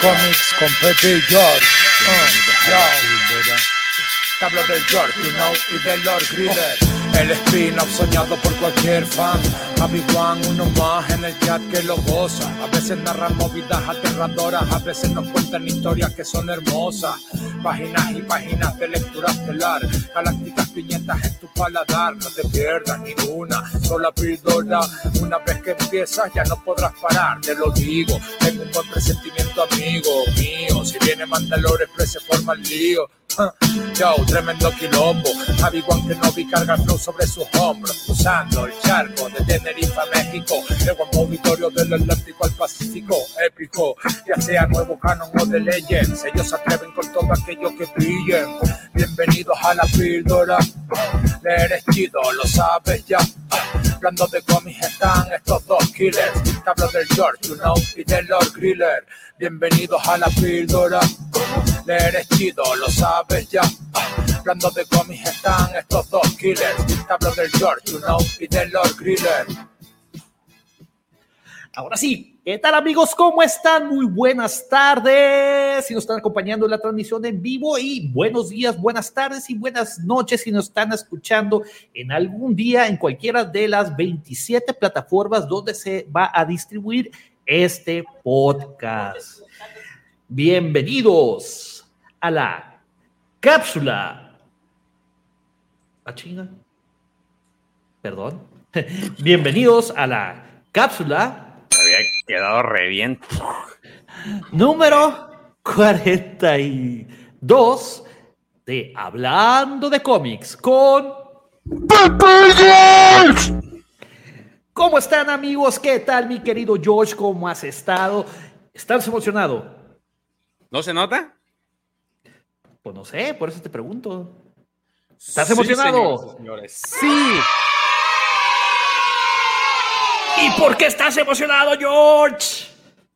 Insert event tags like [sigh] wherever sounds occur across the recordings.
Cómics con Pepe y George. Uh, yo, hablo del George, you know, y del Lord Griller. El spin-off soñado por cualquier fan. Javi Juan, uno más en el chat que lo goza. A veces narran movidas aterradoras, a veces nos cuentan historias que son hermosas. Páginas y páginas de lectura estelar. Galácticas piñetas en tu paladar. No te pierdas ninguna sola píldora. Una vez que empiezas ya no podrás parar, te lo digo. Tengo un buen presentimiento, amigo mío. Si viene Mandalore, pues se forma el lío. Yo, tremendo quilombo. Javi Juan que no vi carga flow sobre sus hombros, cruzando el charco de Tenerife México, el guapo auditorio del Atlántico al Pacífico, épico, ya sea nuevo canon o de Legends, ellos se atreven con todo aquello que brillen. Bienvenidos a la píldora, eres chido, lo sabes ya. Hablando de cómics están estos dos killers, te hablo del George, you know, y del Lord Griller. Bienvenidos a la píldora, eres chido, lo sabes ya. Hablando de cómics están estos dos killers, te hablo del George, you know, y del Lord Griller. Ahora sí, ¿qué tal amigos? ¿Cómo están? Muy buenas tardes. Si nos están acompañando en la transmisión en vivo y buenos días, buenas tardes y buenas noches si nos están escuchando en algún día en cualquiera de las 27 plataformas donde se va a distribuir este podcast. Bienvenidos a la cápsula. ¿A chinga? Perdón. [laughs] Bienvenidos a la cápsula había quedado re bien. Número 42 de Hablando de cómics con ¿Cómo están amigos? ¿Qué tal mi querido George? ¿Cómo has estado? ¿Estás emocionado? ¿No se nota? Pues no sé, por eso te pregunto. ¿Estás emocionado? señores. Sí. ¿Y por qué estás emocionado, George?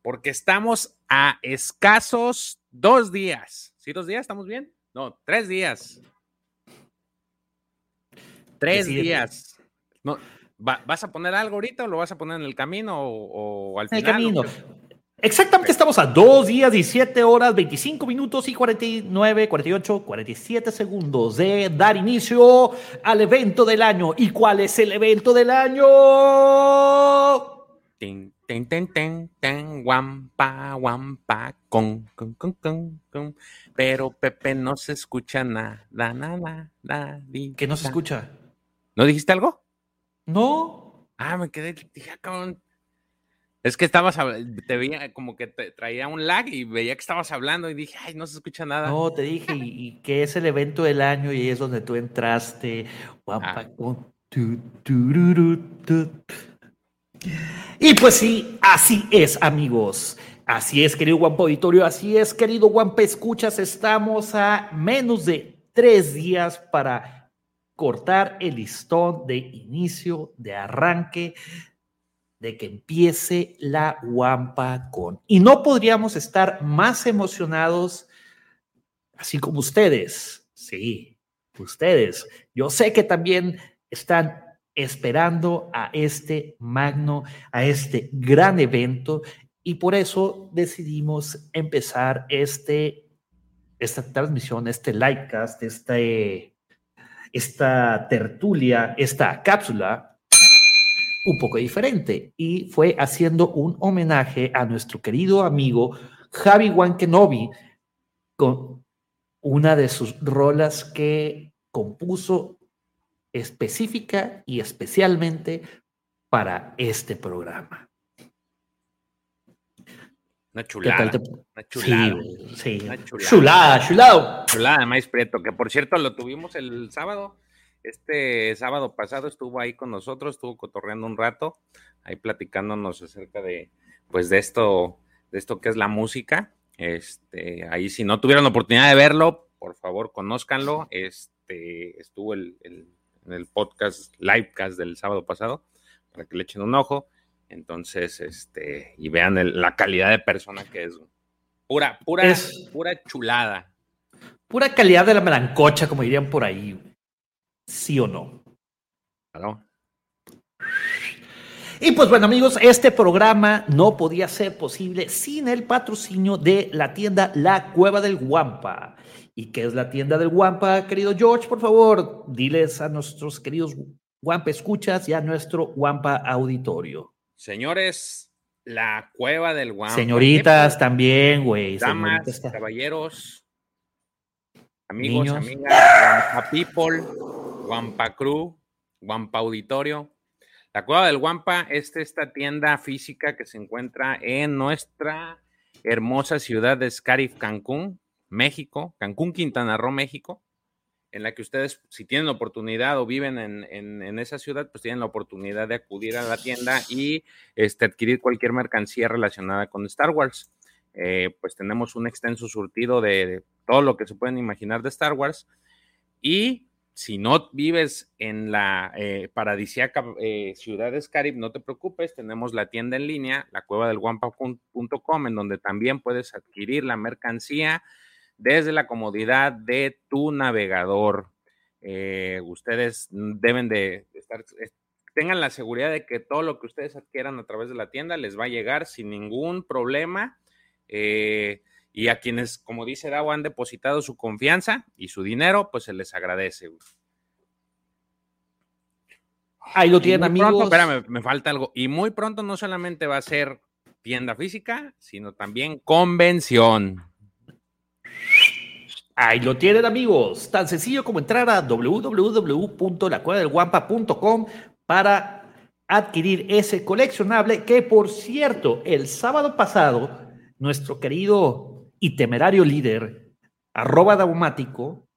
Porque estamos a escasos dos días. ¿Sí, dos días? ¿Estamos bien? No, tres días. Tres días. No, ¿Vas a poner algo ahorita o lo vas a poner en el camino o, al final? En el camino. Exactamente, estamos a dos días, 17 horas, 25 minutos y 49, 48, 47 segundos de dar inicio al evento del año. ¿Y cuál es el evento del año? Ten, ten, ten, ten, ten, guampa, guampa, con, con, con, con, con. Pero Pepe no se escucha nada, nada, nada. ¿Qué no se escucha? ¿No dijiste algo? No. Ah, me quedé, dije, ah, cabrón. Es que estabas, te veía como que te traía un lag y veía que estabas hablando y dije, ay, no se escucha nada. No, te dije, y, que es el evento del año y es donde tú entraste. Ah. Y pues sí, así es, amigos. Así es, querido Guampa Auditorio, así es, querido Guampa Escuchas. Estamos a menos de tres días para cortar el listón de inicio, de arranque de que empiece la Wampa con. Y no podríamos estar más emocionados, así como ustedes. Sí, ustedes. Yo sé que también están esperando a este magno, a este gran evento, y por eso decidimos empezar este, esta transmisión, este livecast, este, esta tertulia, esta cápsula un poco diferente y fue haciendo un homenaje a nuestro querido amigo Javi Wankenobi con una de sus rolas que compuso específica y especialmente para este programa. Una chulada. Una chulada. Sí, chulada. Chulada, chulada. de Maíz Prieto, que por cierto lo tuvimos el sábado este sábado pasado estuvo ahí con nosotros, estuvo cotorreando un rato, ahí platicándonos acerca de, pues, de esto, de esto que es la música. Este, ahí si no tuvieron la oportunidad de verlo, por favor, conózcanlo. Este, estuvo el, en el podcast, livecast del sábado pasado, para que le echen un ojo. Entonces, este, y vean la calidad de persona que es. Pura, pura, pura chulada. Pura calidad de la melancocha, como dirían por ahí. ¿Sí o no? Claro. Y pues bueno amigos, este programa no podía ser posible sin el patrocinio de la tienda La Cueva del Guampa. ¿Y qué es la tienda del Guampa, querido George? Por favor, diles a nuestros queridos Guampa escuchas y a nuestro Guampa auditorio. Señores, la Cueva del Guampa. Señoritas también, güey. Damas, caballeros, amigos, amigas, Guampa People, Guampa Crew, Guampa Auditorio. La Cueva del Guampa es esta tienda física que se encuentra en nuestra hermosa ciudad de Scarif, Cancún, México, Cancún, Quintana Roo, México, en la que ustedes, si tienen oportunidad o viven en, esa ciudad, pues tienen la oportunidad de acudir a la tienda y este, adquirir cualquier mercancía relacionada con Star Wars. Eh, pues tenemos un extenso surtido de, todo lo que se pueden imaginar de Star Wars. Y si no vives en la eh, paradisíaca eh, ciudad de Scarif, no te preocupes, tenemos la tienda en línea, la cueva del guampa.com, en donde también puedes adquirir la mercancía desde la comodidad de tu navegador. Eh, ustedes deben de estar, tengan la seguridad de que todo lo que ustedes adquieran a través de la tienda les va a llegar sin ningún problema. Y a quienes, como dice Dawa, han depositado su confianza y su dinero, pues se les agradece. Ahí lo tienen, amigos. espérame, me falta algo. Y muy pronto no solamente va a ser tienda física, sino también convención. Ahí lo tienen, amigos. Tan sencillo como entrar a www.lacuevadelguampa.com para adquirir ese coleccionable que, por cierto, el sábado pasado, nuestro querido y temerario líder, arroba daumático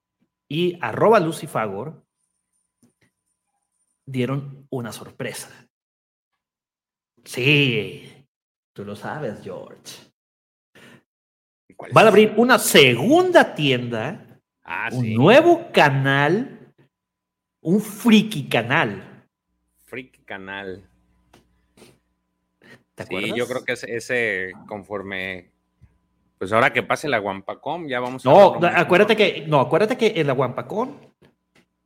y arroba lucifagor, dieron una sorpresa. Sí, tú lo sabes, George. Van a abrir una segunda tienda, ah, un nuevo canal, un friki canal. Friki canal. ¿Te acuerdas? Sí, yo creo que ese conforme pues ahora que pase la Guampacón, ya vamos a. No, acuérdate que, no, acuérdate que en la Guampacón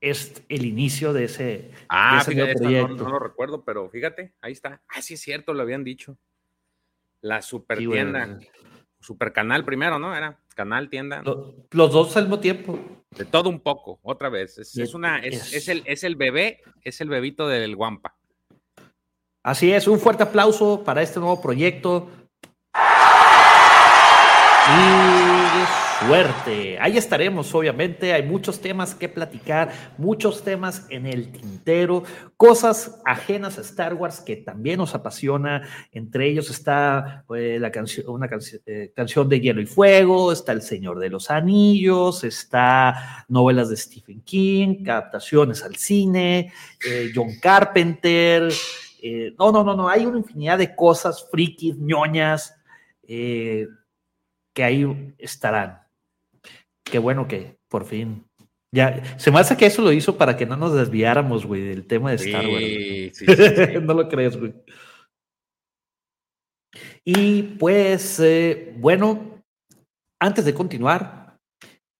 es el inicio de ese, ah, proyecto. No, lo recuerdo, pero fíjate, ahí está. Ah, sí es cierto, lo habían dicho. La super tienda. Super canal primero, ¿no? Era canal, tienda. Los dos al mismo tiempo. De todo un poco, otra vez. Es, una, es, el, es el bebé, es el bebito del Guampa. Así es, un fuerte aplauso para este nuevo proyecto. Y suerte. Ahí estaremos, obviamente. Hay muchos temas que platicar, muchos temas en el tintero, cosas ajenas a Star Wars que también nos apasiona. Entre ellos está pues, la canción, una eh, canción de Hielo y Fuego, está El Señor de los Anillos, está novelas de Stephen King, adaptaciones al cine, eh, John Carpenter. Eh, no, no, no, no. Hay una infinidad de cosas frikis, ñoñas. Eh, que ahí estarán. Qué bueno que por fin. Ya, se me hace que eso lo hizo para que no nos desviáramos, güey, del tema de Star Wars. Sí, sí, [laughs] no lo crees, güey. Y pues, eh, bueno, antes de continuar,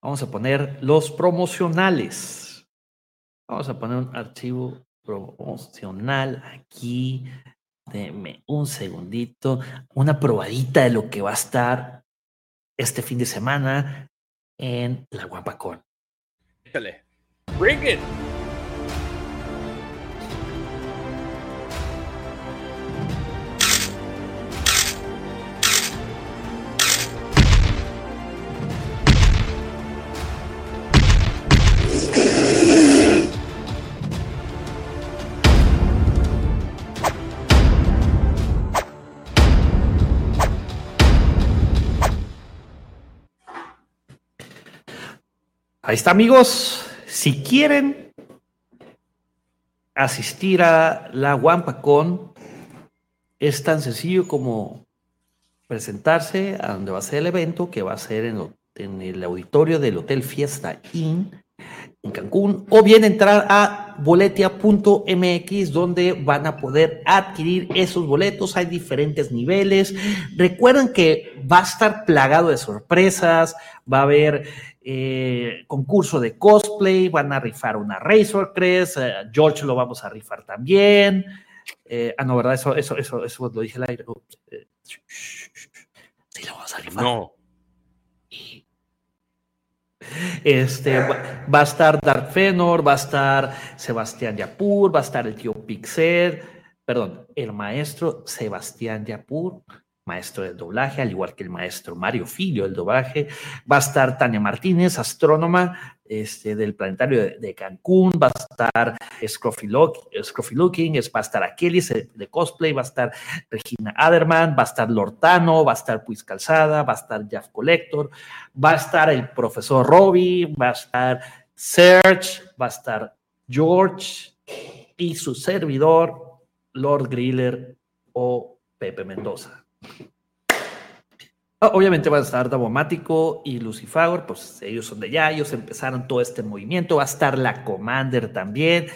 vamos a poner los promocionales. Vamos a poner un archivo promocional aquí. Deme un segundito, una probadita de lo que va a estar este fin de semana en la Guapacón. Ahí está, amigos. Si quieren asistir a la WampaCon, es tan sencillo como presentarse a donde va a ser el evento, que va a ser en, el auditorio del Hotel Fiesta Inn en Cancún, o bien entrar a boletia.mx donde van a poder adquirir esos boletos. Hay diferentes niveles. Recuerden que va a estar plagado de sorpresas, va a haber eh, concurso de cosplay, van a rifar una Razor Crest, eh, George lo vamos a rifar también. Eh, ah, no, ¿verdad? Eso, eso, eso, eso lo dije al aire. Eh, sí, lo vamos a rifar. No. Este, va, a estar Dark Fenor, va a estar Sebastián Yapur, va a estar el tío Pixel, perdón, el maestro Sebastián Yapur, maestro del doblaje, al igual que el maestro Mario Filio del doblaje. Va a estar Tania Martínez, astrónoma este, del planetario de, Cancún. Va a estar Scruffy, Look, Scruffy Looking, va a estar eh, de cosplay, va a estar Regina Aderman, va a estar Lortano, va a estar Puis Calzada, va a estar Jeff Collector, va a estar el profesor Robbie, va a estar Serge, va a estar George y su servidor, Lord Griller o Pepe Mendoza. Ah, Obviamente van a estar Davomático y Lucifagor, pues ellos son de allá, ellos empezaron todo este movimiento, va a estar la Commander también.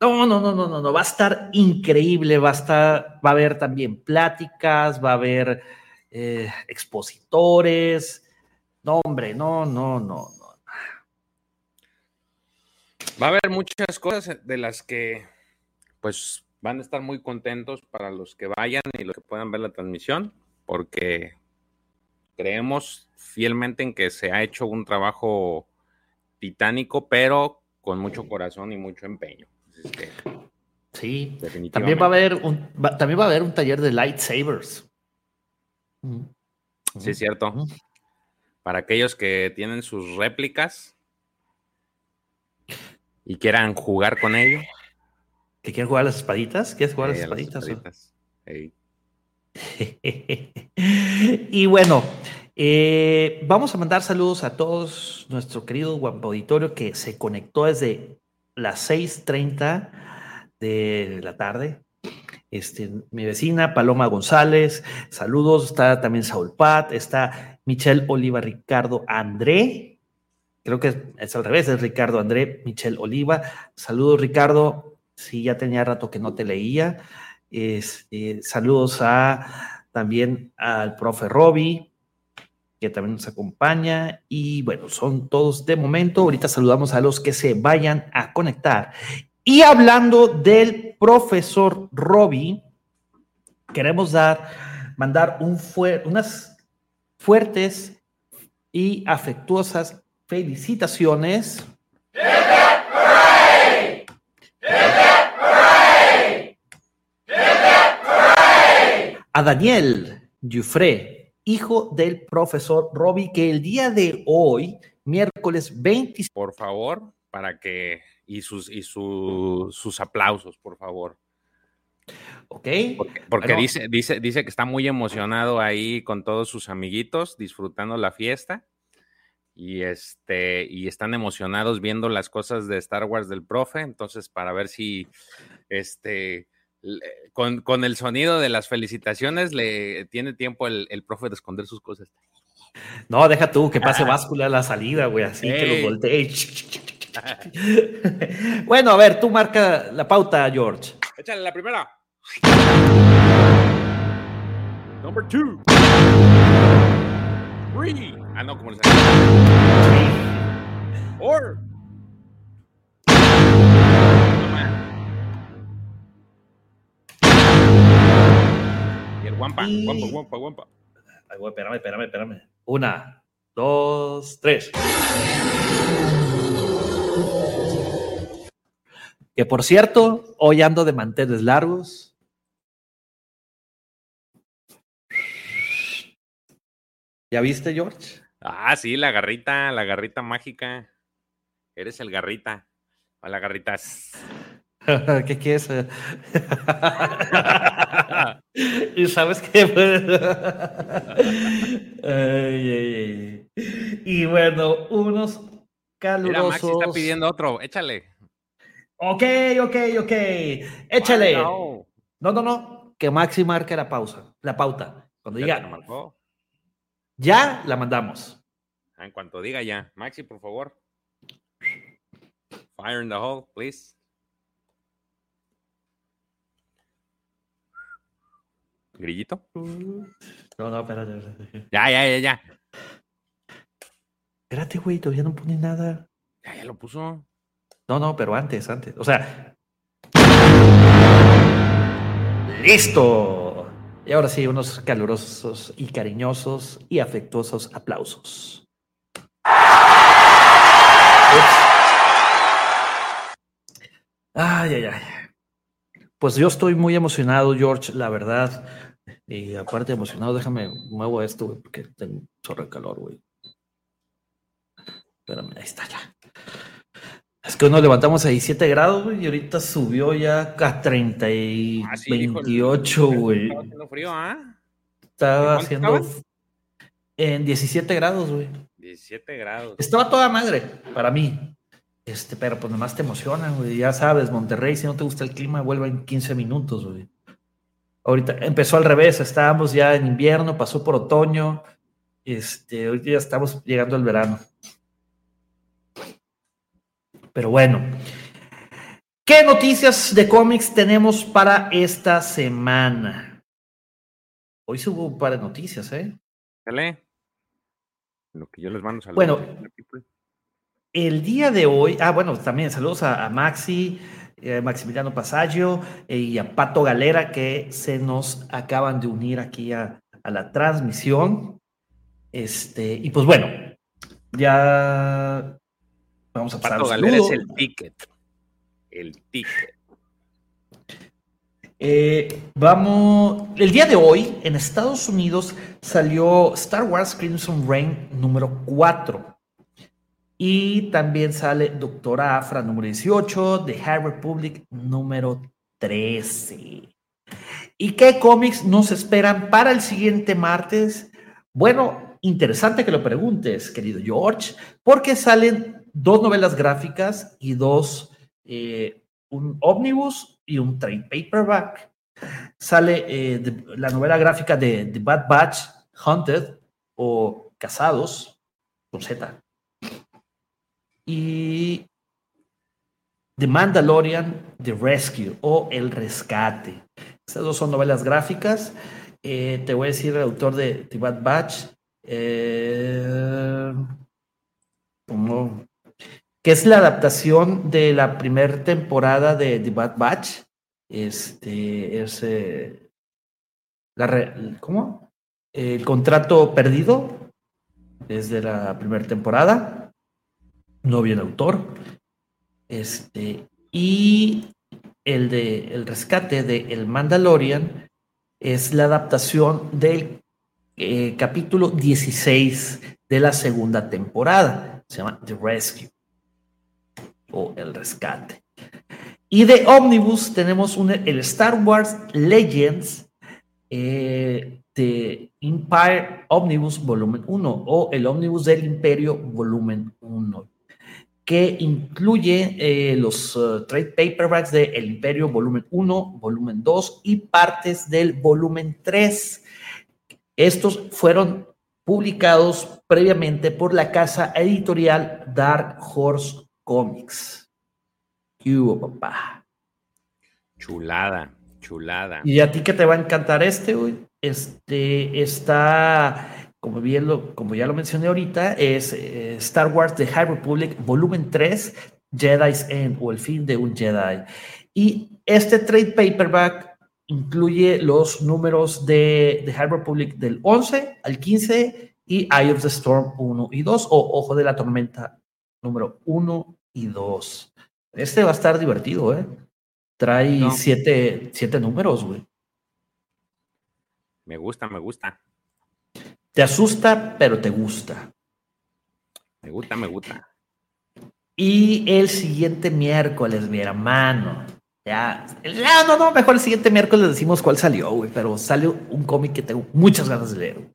No, no, no, no, no, no, va a estar increíble, va a estar, va a haber también pláticas, va a haber eh, expositores. No, hombre, no, no, no, no. Va a haber muchas cosas de las que pues van a estar muy contentos para los que vayan y los que puedan ver la transmisión, porque creemos fielmente en que se ha hecho un trabajo titánico, pero con mucho corazón y mucho empeño. Así es que, Sí, también va a haber un, va- también va a haber un taller de lightsabers. Sí, es cierto. Para aquellos que tienen sus réplicas y quieran jugar con ello. ¿Que quieren jugar a las espaditas? ¿Quieres jugar a las eh, a las espaditas? [laughs] y bueno, eh, vamos a mandar saludos a todos nuestro querido guapo auditorio que se conectó desde las 6:30 de la tarde. Este, mi vecina Paloma González, saludos. Está también Saul Pat, está Michelle Oliva, Ricardo André. Creo que es, es al revés, es Ricardo André, Michelle Oliva. Saludos, Ricardo. Sí, ya tenía rato que no te leía. Este, saludos a también al profe Robbie, que también nos acompaña. Y bueno, son todos de momento. Ahorita saludamos a los que se vayan a conectar. Y hablando del profesor Robbie, queremos dar, mandar un unas fuertes y afectuosas felicitaciones. A Daniel Dufré, hijo del profesor Robbie, que el día de hoy, miércoles 26, Por favor, para que. Y sus, y su- sus aplausos, por favor. ¿ok? Porque, porque Bueno. dice, dice, dice que está muy emocionado ahí con todos sus amiguitos, disfrutando la fiesta. Y este, y están emocionados viendo las cosas de Star Wars del profe. Entonces, para ver si este con, con el sonido de las felicitaciones le tiene tiempo el, el profe de esconder sus cosas. No, deja tú que pase [laughs] báscula a la salida, güey, así que los voltee. [laughs] bueno, a ver, tú marca la pauta, George. Échale la primera. Number two. Three. Ah, no, como les Four. Y el guampa, Y- guampa, guampa, guampa. Ay, güey, espérame, espérame, espérame. Una, dos, tres. Que por cierto, hoy ando de manteles largos. ¿Ya viste, George? Ah, sí, la garrita, la garrita mágica. Eres el garrita. Hola, garritas. [laughs] ¿Qué quieres? [laughs] y sabes qué. [laughs] Ay, ay, ay. Y bueno, unos Mira, calurosos. Maxi está pidiendo otro. Échale. Ok, ok, ok. Échale. No. No, no, no. Que Maxi marque la pausa, la pauta. Cuando Ya diga marcó. ya, la mandamos. Ah, En cuanto diga ya. Maxi, por favor. Fire in the hole, please. Grillito. No, no, espérate. espérate. Ya, ya, ya, ya. Espérate, güey, todavía no pone nada. Ya, ya lo puso. No, no, pero antes, antes. O sea, Listo. Y ahora sí, unos calurosos y cariñosos y afectuosos aplausos. Ay, ay, ay. Pues yo estoy muy emocionado, George, la verdad. Y aparte emocionado, déjame, muevo esto, güey, porque tengo un calor, güey. Espérame, ahí está ya. Es que nos levantamos a 17 grados, güey, y ahorita subió ya a 30 y 28, ah, güey. Estaba haciendo frío, ¿ah? Estaba haciendo en 17 grados, güey. 17 grados. Estaba toda madre para mí. Este, pero pues nomás te emociona, güey. Ya sabes, Monterrey, si no te gusta el clima, vuelve en 15 minutos, güey. Ahorita empezó al revés, estábamos ya en invierno, pasó por otoño. Este, ahorita ya estamos llegando al verano. Pero bueno, ¿qué noticias de cómics tenemos para esta semana? Hoy se hubo un par de noticias, ¿eh? Dale. Lo que yo les mando saludos. Bueno, el día de hoy, ah, bueno, también saludos a, Maxi, eh, Maximiliano Pasaggio eh, y a Pato Galera que se nos acaban de unir aquí a, la transmisión. Este, y pues bueno, ya vamos a pasar. Pato Galera es el ticket. El ticket. Eh, vamos, el día de hoy en Estados Unidos salió Star Wars Crimson Reign número 4. Y también sale Doctora Afra número 18, The High Republic número 13. ¿Y qué cómics nos esperan para el siguiente martes? Bueno, interesante que lo preguntes, querido George, porque salen dos novelas gráficas y dos, eh, un ómnibus y un trade paperback. Sale eh, la novela gráfica de The Bad Batch, Hunted o Casados, con Z, y The Mandalorian, The Rescue o El Rescate. Estas dos son novelas gráficas. Eh, te voy a decir el autor de The Bad Batch. Eh, que es la adaptación de la primera temporada de The Bad Batch. Este es eh, la ¿cómo? El contrato perdido desde la primera temporada no viene autor. Este, y el de El Rescate de El Mandalorian es la adaptación del eh, capítulo 16 de la segunda temporada. Se llama The Rescue o El Rescate. Y de Omnibus tenemos un, el Star Wars Legends eh, de Empire Omnibus Volumen 1 o el Omnibus del Imperio Volumen 1 que incluye eh, los eh, trade paperbacks de El Imperio volumen 1, volumen 2 y partes del volumen 3. Estos fueron publicados previamente por la casa editorial Dark Horse Comics. ¿Qué hubo, papá? Chulada, chulada. ¿Y a ti que te va a encantar este, güey? Este está como, bien lo, como ya lo mencioné ahorita, es eh, Star Wars The High Republic volumen 3, Jedi's End o el fin de un Jedi. Y este trade paperback incluye los números de The High Republic del 11 al 15 y Eye of the Storm 1 y 2 o Ojo de la Tormenta número 1 y 2. Este va a estar divertido, ¿eh? Trae siete, siete números, güey. Me gusta, me gusta. Te asusta, pero te gusta. Me gusta, me gusta. Y el siguiente miércoles, mi hermano. Ya, no, no, no, mejor el siguiente miércoles decimos cuál salió, güey, pero sale un cómic que tengo muchas ganas de leer.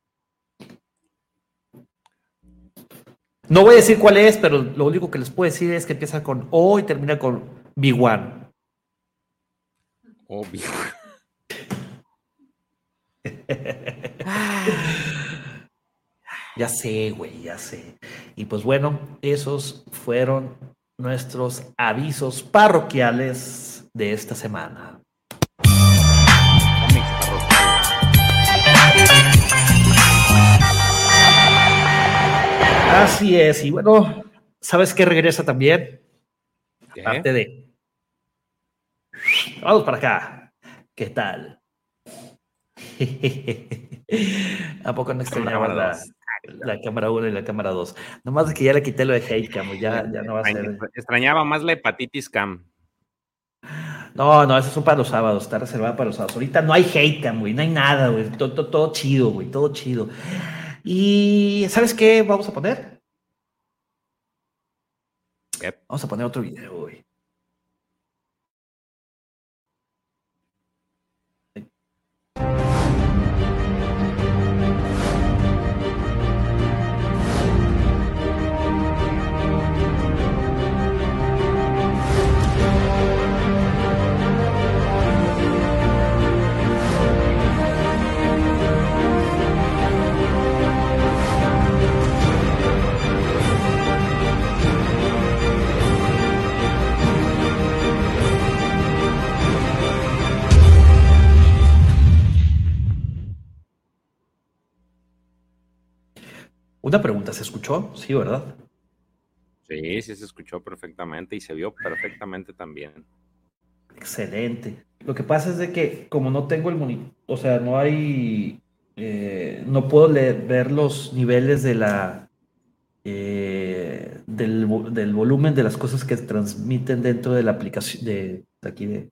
No voy a decir cuál es, pero lo único que les puedo decir es que empieza con O y termina con B1. Obvio. [laughs] [laughs] Ya sé, güey, ya sé. Y pues bueno, esos fueron nuestros avisos parroquiales de esta semana. Así es, y bueno, ¿sabes qué regresa también? Aparte de. Vamos para acá. ¿Qué tal? [laughs] ¿A poco no extrañabas la, la, cámara 1 y la cámara 2? Nomás que ya le quité lo de hate cam, ya, [laughs] ya no va a ser. Extrañaba más la hepatitis cam. No, no, esos son para los sábados, está reservada para los sábados. Ahorita no hay hate cam, güey, no hay nada, güey. Todo, todo, chido, güey, todo chido. Y ¿sabes qué vamos a poner? Vamos a poner otro video, güey. Una pregunta, ¿se escuchó? Sí, ¿verdad? Sí, sí se escuchó perfectamente y se vio perfectamente también. Excelente. Lo que pasa es de que como no tengo el monitor, o sea, no hay, eh, no puedo leer, ver los niveles de la, eh, del, volumen de las cosas que transmiten dentro de la aplicación de, aquí de,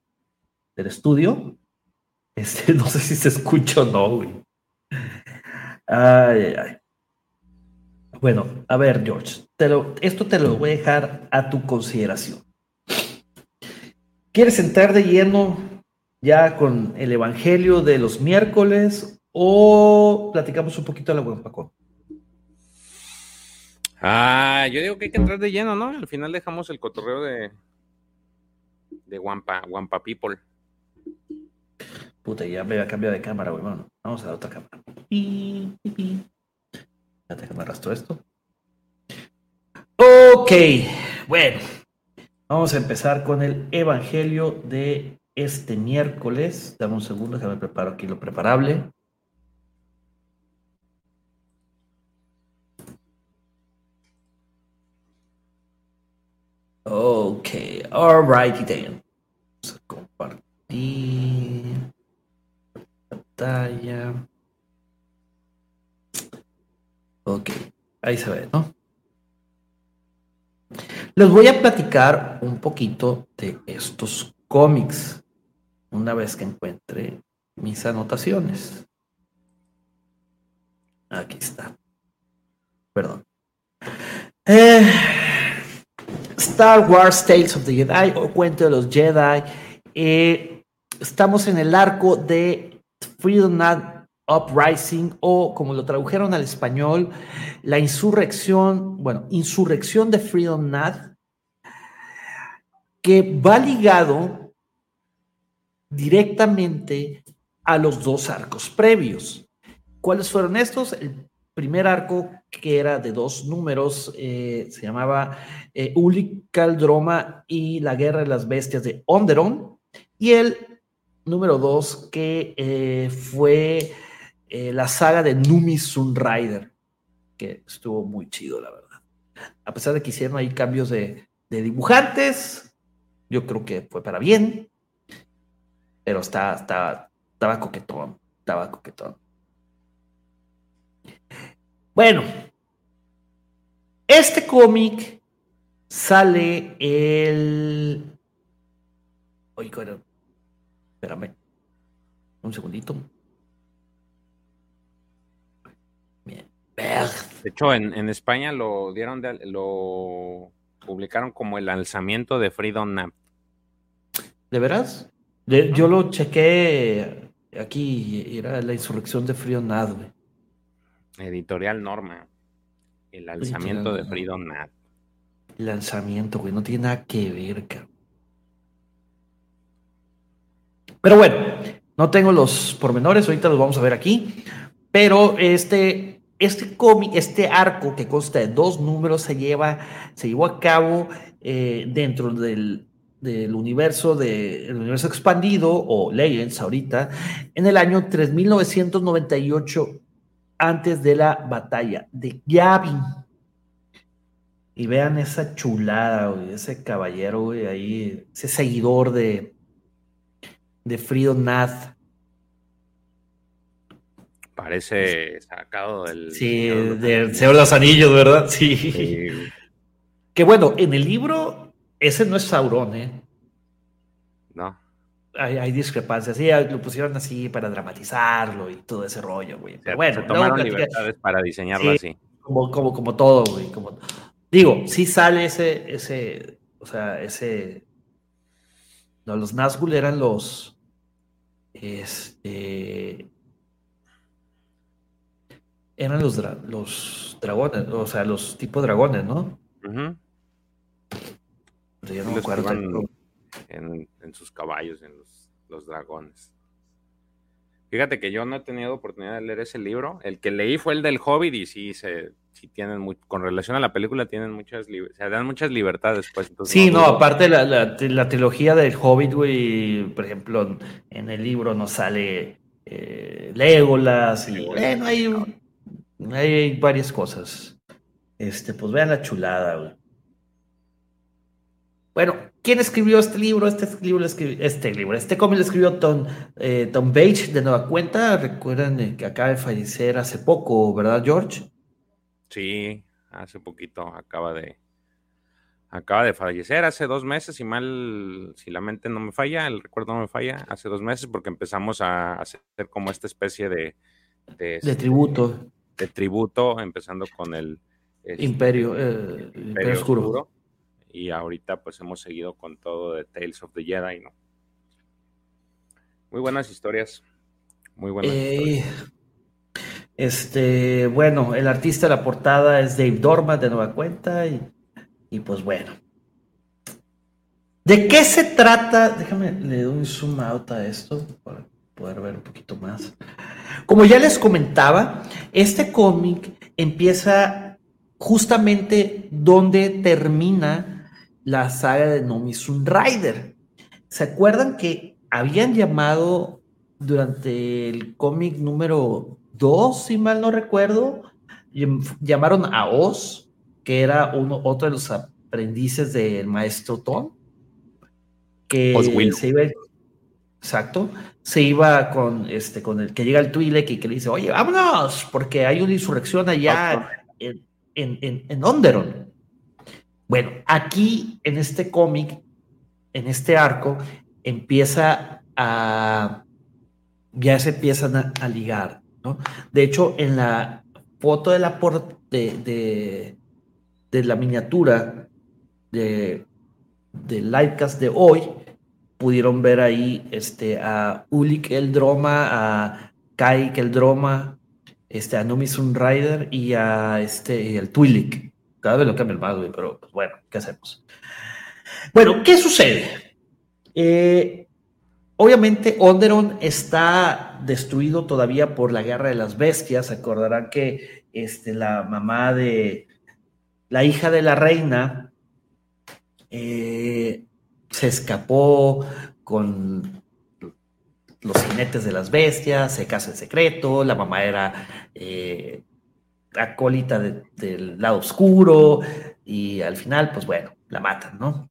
del estudio. [laughs] Este, no sé si se escucha o no, güey. Ay, ay, ay. Bueno, a ver, George, esto te lo voy a dejar a tu consideración. ¿Quieres entrar de lleno ya con el Evangelio de los miércoles o platicamos un poquito de la buen Paco? Ah, yo digo que hay que entrar de lleno, ¿no? Al final dejamos el cotorreo de de Wampa, Wampa People. Puta, ya me voy a cambiar de cámara, güey. Bueno, vamos a la otra cámara. Déjame arrastro esto. Ok, bueno, vamos a empezar con el Evangelio de este miércoles. Dame un segundo, déjame preparo aquí lo preparable. Ok, alrighty then. Vamos a compartir pantalla. Ok, ahí se ve, ¿no? Les voy a platicar un poquito de estos cómics una vez que encuentre mis anotaciones. Aquí está. Perdón. Eh, Star Wars Tales of the Jedi o Cuento de los Jedi. Eh, estamos en el arco de Freedom Uprising o como lo tradujeron al español, la insurrección, bueno, insurrección de Freedom Nad, que va ligado directamente a los dos arcos previos. ¿Cuáles fueron estos? El primer arco, que era de dos números, eh, se llamaba eh, Caldroma y la Guerra de las Bestias de Onderon, y el número dos, que eh, fue eh, la saga de Numi Sunrider, que estuvo muy chido, la verdad. A pesar de que hicieron ahí cambios de, dibujantes, yo creo que fue para bien, pero está, está, estaba coquetón, estaba coquetón. Bueno, este cómic sale el... Oye, espérame, un segundito. De hecho, en, España lo dieron lo publicaron como el lanzamiento de Freedom Nap. ¿De veras? yo lo chequé aquí, era la insurrección de Freedom Nap, Editorial Norma. El lanzamiento de Freedom Nap. Lanzamiento, güey, no tiene nada que ver, cabrón. Pero bueno, no tengo los pormenores, ahorita los vamos a ver aquí. Pero este este cómic, este arco que consta de dos números se lleva, se llevó a cabo eh, dentro del, universo del universo expandido o Legends ahorita en el año 3998 antes de la batalla de Yavin. Y vean esa chulada, ese caballero, ahí, ese seguidor de, de Frido Nath Parece sacado del. Sí, del Señor de los Anillos, ¿verdad? Sí. Que bueno, en el libro, ese no es Sauron, ¿eh? No. Hay, discrepancias. Sí, lo pusieron así para dramatizarlo y todo ese rollo, güey. Pero bueno, se tomaron libertades para diseñarlo así. Como, como, como todo, güey. Como... Digo, sí sale ese, ese, o sea, ese. No, los Nazgûl eran los. Este eran los, los dragones, o sea, los tipos dragones, ¿no? Pero yo no me acuerdo. En, sus caballos, en los, dragones. Fíjate que yo no he tenido oportunidad de leer ese libro. El que leí fue el del Hobbit y sí, se, sí tienen muy, con relación a la película tienen muchas, se dan muchas libertades. Pues, sí, no, aparte la, la, trilogía del Hobbit, güey, por ejemplo, en el libro nos sale eh, Legolas y bueno, hay hay varias cosas. Este, pues vean la chulada, güey. Bueno, ¿quién escribió este libro? Este libro, este libro, este cómic lo escribió Tom, eh, Tom Page de Nueva Cuenta. Recuerdan que acaba de fallecer hace poco, ¿verdad, George? Sí, hace poquito acaba de acaba de fallecer hace dos meses, y mal, si la mente no me falla, el recuerdo no me falla, hace dos meses porque empezamos a hacer como esta especie de, de, de tributo de tributo, empezando con el Imperio, eh, Imperio, Oscuro. Y ahorita pues hemos seguido con todo de Tales of the Jedi, ¿no? Muy buenas historias. Muy buenas eh, Este, bueno, el artista de la portada es Dave Dorman de nueva cuenta y, y pues bueno. ¿De qué se trata? Déjame, le doy un zoom out a esto para poder ver un poquito más. Como ya les comentaba, este cómic empieza justamente donde termina la saga de Nomisun Rider. ¿Se acuerdan que habían llamado durante el cómic número 2, si mal no recuerdo, llamaron a Oz, que era uno, otro de los aprendices del maestro Tom, que se iba, exacto, se iba con este con el que llega el Twi'lek y que le dice, oye, vámonos, porque hay una insurrección allá en, en, en, Onderon. Bueno, aquí en este cómic, en este arco, empieza a ya se empiezan a, ligar, ¿no? De hecho, en la foto de la de, de, de la miniatura de, de Livecast de hoy, pudieron ver ahí este, a Ulik el Droma, a Kai el Droma, este, a Numi Rider y a este, el Twi'lek. Cada vez lo cambia más, güey, pero pues, bueno, ¿qué hacemos? Bueno, ¿qué sucede? Eh, obviamente, Onderon está destruido todavía por la guerra de las bestias. Se acordarán que este, la mamá de la hija de la reina eh, se escapó con los jinetes de las bestias, se casa en secreto, la mamá era eh, acólita del lado oscuro y al final, pues bueno, la matan, ¿no?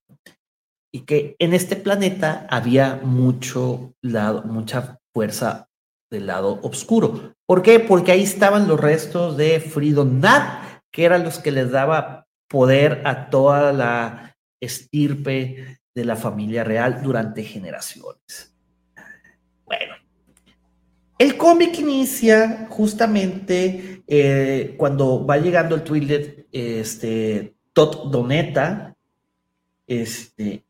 Y que en este planeta había mucho lado, mucha fuerza del lado oscuro. ¿Por qué? Porque ahí estaban los restos de Freedom Nad, que eran los que les daba poder a toda la estirpe de la familia real durante generaciones. Bueno, el cómic inicia justamente eh, cuando va llegando el Twitter, este, Tot Doneta, este,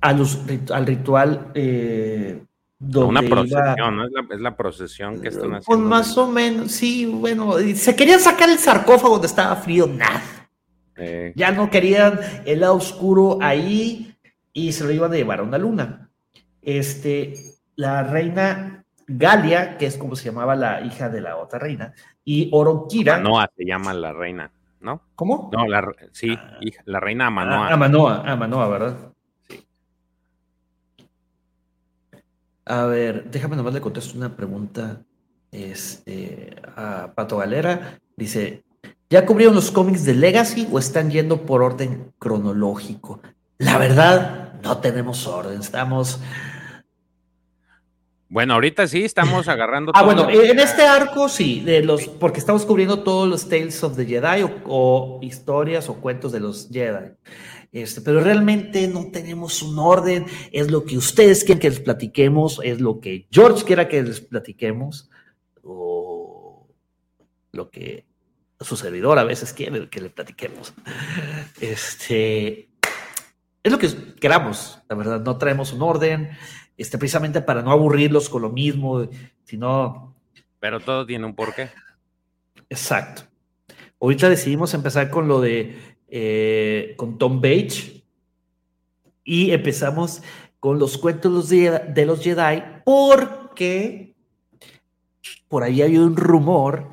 a los, al ritual eh, una procesión, ¿no? Es la, procesión que están pues haciendo. Pues más o menos, sí, bueno, se querían sacar el sarcófago donde estaba frío, nada. Eh. Ya no querían el lado oscuro ahí, y se lo iban a llevar a una luna. Este, la reina Galia, que es como se llamaba la hija de la otra reina, y Oroquira. Amanoa se llama la reina, ¿no? ¿Cómo? No, la, sí, ah. la reina Amanoa. Ah, Amanoa, Amanoa, ¿verdad? Sí. A ver, déjame nomás le contesto una pregunta este, a Pato Galera. Dice, ¿ya cubrieron los cómics de Legacy o están yendo por orden cronológico? La verdad, no tenemos orden, estamos... Bueno, ahorita sí estamos [laughs] agarrando. ah, bueno, en este arco sí, de los, porque estamos cubriendo todos los Tales of the Jedi o, historias o cuentos de los Jedi. Este, pero realmente no tenemos un orden, es lo que ustedes quieren que les platiquemos, es lo que George quiera que les platiquemos, o lo que su servidor a veces quiere que le platiquemos. Este, es lo que queramos, la verdad, no traemos un orden este, precisamente para no aburrirlos con lo mismo, sino... Pero todo tiene un porqué. Exacto. Ahorita decidimos empezar con lo de, eh, con Tom Page y empezamos con los cuentos de los Jedi porque por ahí había un rumor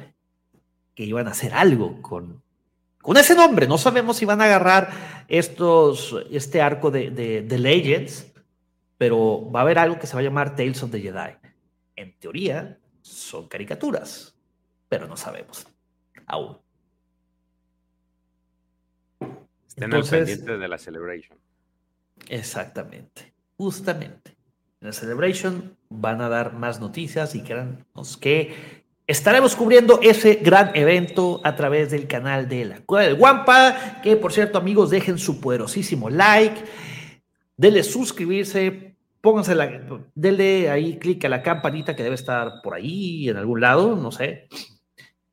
que iban a hacer algo con, con ese nombre. No sabemos si van a agarrar estos, este arco de, de, de Legends pero va a haber algo que se va a llamar Tales of the Jedi. En teoría, son caricaturas, pero no sabemos aún. Estén al pendiente de la Celebration. Exactamente, justamente. En la Celebration van a dar más noticias y créanos que estaremos cubriendo ese gran evento a través del canal de la Cueva del Guampa. Que por cierto, amigos, dejen su poderosísimo like, denle suscribirse, pónganse la, denle ahí clic a la campanita que debe estar por ahí en algún lado, no sé,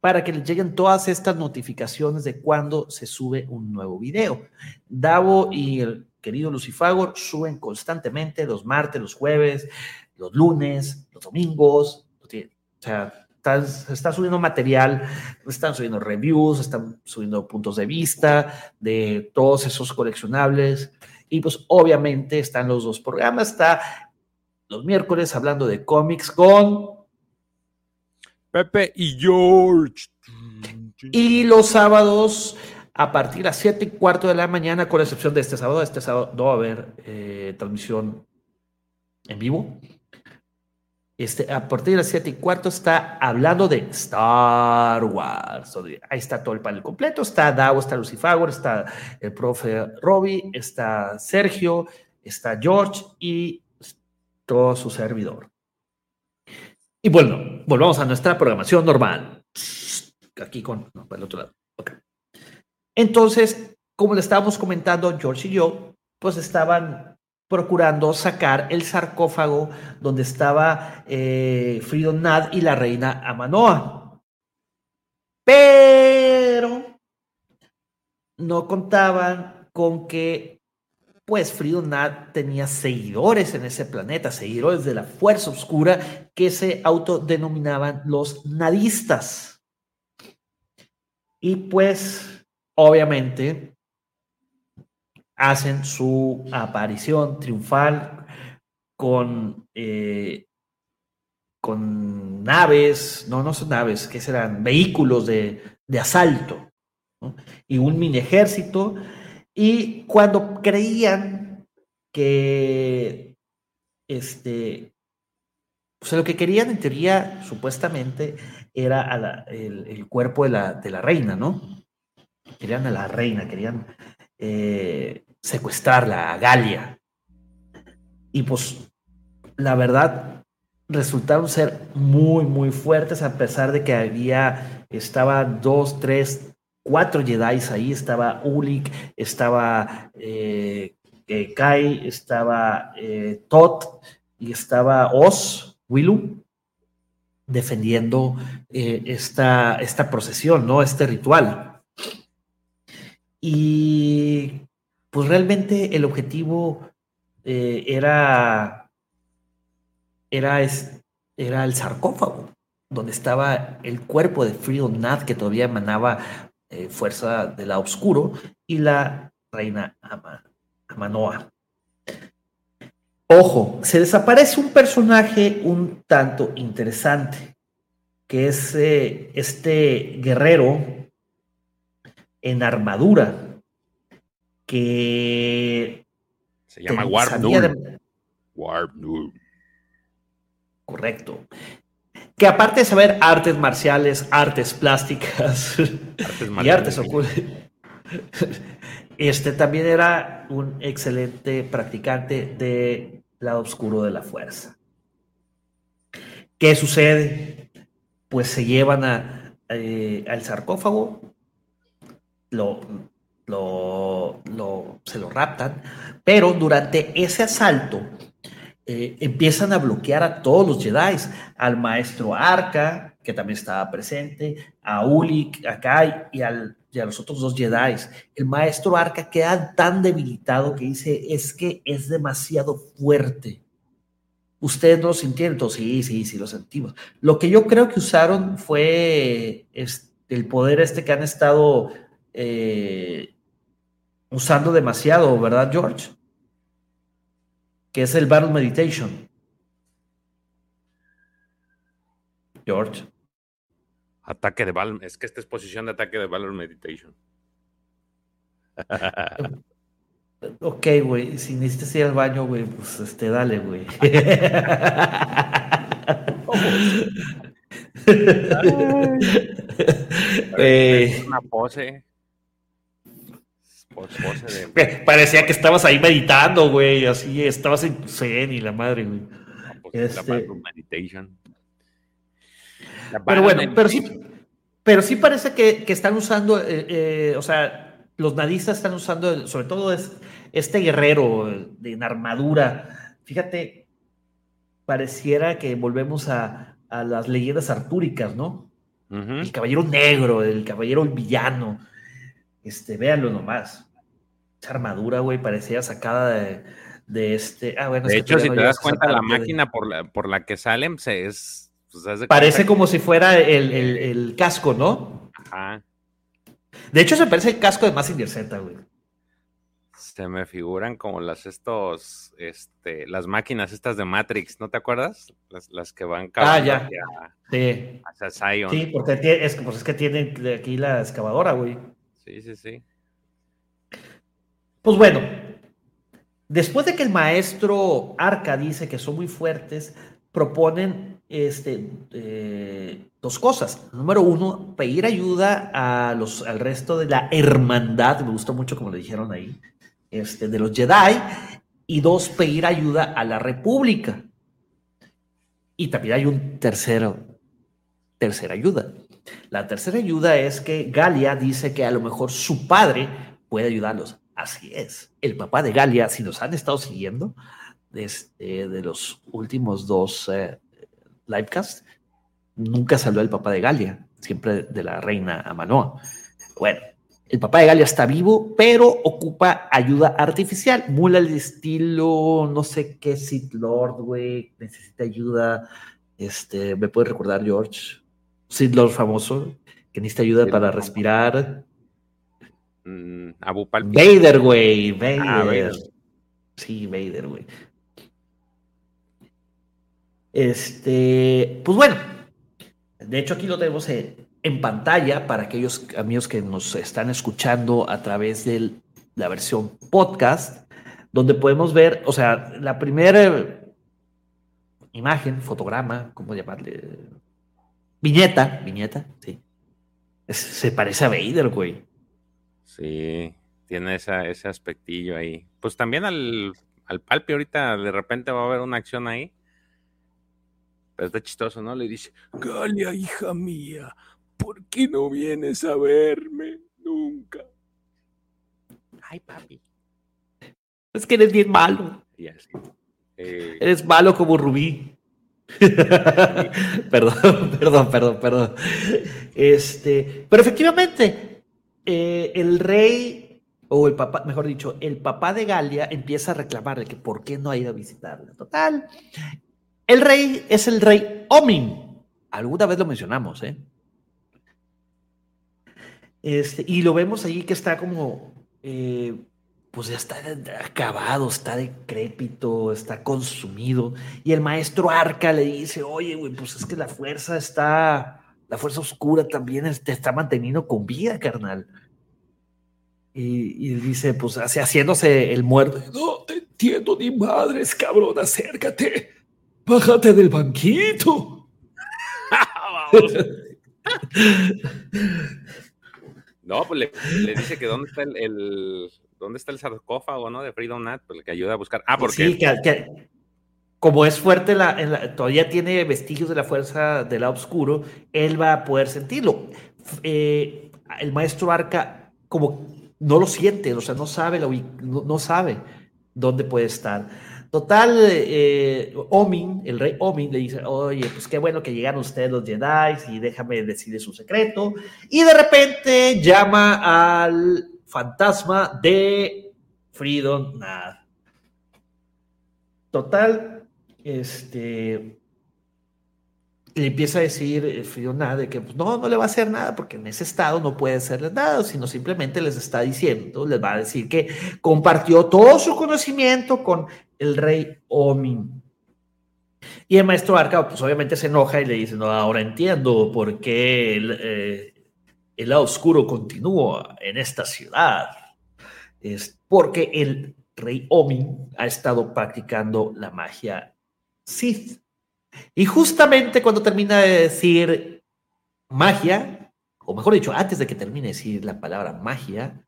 para que les lleguen todas estas notificaciones de cuando se sube un nuevo video. Davo y el querido Lucifagor suben constantemente los martes, los jueves, los lunes, los domingos, o sea, se está subiendo material, están subiendo reviews, están subiendo puntos de vista de todos esos coleccionables. Y pues obviamente están los dos programas. Está los miércoles hablando de cómics con Pepe y George. Y los sábados a partir de las 7 y cuarto de la mañana, con excepción de este sábado, este sábado no va a haber eh, transmisión en vivo. Este, a partir de las 7 y cuarto está hablando de Star Wars. Ahí está todo el panel completo. Está Dao, está Lucifer, está el profe Robbie, está Sergio, está George y todo su servidor. Y bueno, volvamos a nuestra programación normal. Aquí con el otro lado. Entonces, como le estábamos comentando, George y yo, pues estaban procurando sacar el sarcófago donde estaba eh, Freedom Nad y la reina Amanoa. Pero no contaban con que, pues, Freedom Nad tenía seguidores en ese planeta, seguidores de la Fuerza Oscura que se autodenominaban los nadistas. Y pues, obviamente, hacen su aparición triunfal con, eh, con naves, no, no son naves, que serán vehículos de, asalto y un mini ejército. Y cuando creían que este, pues lo que querían en teoría, supuestamente, era el, cuerpo de la, de la, reina, ¿no? Querían a la reina, querían eh, secuestrarla a Galia. Y pues la verdad resultaron ser muy, muy fuertes a pesar de que había, estaba dos, tres, cuatro Jedi ahí, estaba Ulik, estaba eh, eh, Kai, estaba eh, Tot y estaba Oz, Willu, defendiendo esta, esta procesión, ¿no? Este ritual. Y pues realmente el objetivo eh, era, era, era el sarcófago, donde estaba el cuerpo de Freedom Nath, que todavía emanaba eh, fuerza de la oscuro, y la reina Amanoa. Ojo, se desaparece un personaje un tanto interesante, que es eh, este guerrero en armadura, que se llama Warp Warp Correcto. Que aparte de saber artes marciales, artes plásticas [laughs] y artes ocultas, este también era un excelente practicante de lado oscuro de la fuerza. ¿Qué sucede? Pues se llevan a, eh, al sarcófago, lo, lo, lo, se lo raptan, pero durante ese asalto eh, empiezan a bloquear a todos los Jedi, al maestro Arca, que también estaba presente, a Ulik, a Kai y, al, y a los otros dos Jedi. El maestro Arca queda tan debilitado que dice, es que es demasiado fuerte Ustedes no lo sintieron, sí, sí, sí, lo sentimos. Lo que yo creo que usaron fue este, el poder este que han estado eh, usando demasiado, ¿verdad, George? Que es el Battle Meditation. George. Ataque de Battle, es que esta es posición de ataque de Battle Meditation. [laughs] Ok, güey, si necesitas ir al baño, güey, pues este, dale, güey. [laughs] [laughs] eh, una pose. De... [laughs] Parecía que estabas ahí meditando, güey, así, estabas en zen y la madre, güey. Pues, este... Pero bueno, pero sí, pero sí parece que, que están usando, eh, eh, o sea, los nadistas están usando, sobre todo este guerrero en armadura. Fíjate, pareciera que volvemos a, las leyendas artúricas, ¿no? El caballero negro, el caballero villano. Este, véanlo nomás. Esa armadura, güey, parecía sacada de, este. Ah, bueno, de hecho, si te das cuenta, la máquina por, la, por la que salen se es. Pues, Parece como si fuera el, el casco, ¿no? Ajá. De hecho, se parece el casco de Massinger Z, güey. Se me figuran como las estos, este, las máquinas estas de Matrix, ¿no te acuerdas? Las, que van ah, ya. sí. hacia Zion. Sí, porque es, pues es que tienen aquí la excavadora, güey. Sí, sí, sí. Pues bueno, después de que el maestro Arca dice que son muy fuertes, proponen este, eh, dos cosas. Número uno, pedir ayuda a los, al resto de la hermandad, me gustó mucho como le dijeron ahí, este, de los Jedi. Y dos, pedir ayuda a la República. Y también hay un tercero, tercera ayuda. La tercera ayuda es que Galia dice que a lo mejor su padre puede ayudarlos. Así es. El papá de Galia, si nos han estado siguiendo desde de los últimos dos eh, livecasts, nunca salió el papá de Galia, siempre de la reina Amanoa. Bueno, el papá de Galia está vivo, pero ocupa ayuda artificial. Mula el estilo, no sé qué Sith Lord, güey, necesita ayuda. Este, ¿me puede recordar, George? Sith Lord famoso, que necesita ayuda para respirar. Mm, Abu. Vader, güey, ah, Vader. Sí, Vader, güey. Este, pues bueno, de hecho, aquí lo tenemos en, pantalla para aquellos amigos que nos están escuchando a través de la versión podcast, donde podemos ver, o sea, la primera imagen, fotograma, ¿cómo llamarle? Viñeta, viñeta, sí. se parece a Vader, güey. Sí, tiene ese aspectillo ahí. Pues también al, al Palpi ahorita de repente va a haber una acción ahí está chistoso, ¿no? Le dice, Galia, hija mía, ¿por qué no vienes a verme nunca? Ay, papi. Es que eres bien malo. Eh, eres malo como Rubí. [laughs] [laughs] perdón, perdón, perdón, perdón. Este, pero efectivamente, eh, el rey, o el papá, mejor dicho, el papá de Galia empieza a reclamarle que por qué no ha ido a visitarla. Total, el rey es el rey Omin. Alguna vez lo mencionamos, ¿eh? Este, y lo vemos allí que está como, eh, pues ya está acabado, está decrépito, está consumido. Y el maestro Arca le dice, oye, güey, pues es que la fuerza está, la fuerza oscura también te está manteniendo con vida, carnal. Y, y dice, pues así, haciéndose el muerto. No te entiendo ni madres, cabrón, acércate. Bájate del banquito. [laughs] no, pues le, dice que dónde está el, dónde está el sarcófago, ¿no? De Freedom Nat, pues que ayuda a buscar. Ah, porque. Sí, que, como es fuerte, la, todavía tiene vestigios de la fuerza del lado oscuro, él va a poder sentirlo. Eh, el maestro Arca, como no lo siente, o sea, no sabe, no, sabe dónde puede estar. Total, eh, Omin, el rey Omin, le dice, oye, pues qué bueno que llegaron ustedes los Jedi y déjame decir su secreto. Y de repente llama al fantasma de Freedom. Total, este, le empieza a decir eh, Fiona de que pues, no, no le va a hacer nada porque en ese estado no puede hacerle nada, sino simplemente les está diciendo, les va a decir que compartió todo su conocimiento con el rey Omin. Y el maestro Arca, pues obviamente se enoja y le dice, no, ahora entiendo por qué el, eh, el lado oscuro continúa en esta ciudad. Es porque el rey Omin ha estado practicando la magia Sith. Y justamente cuando termina de decir magia, o mejor dicho, antes de que termine de decir la palabra magia,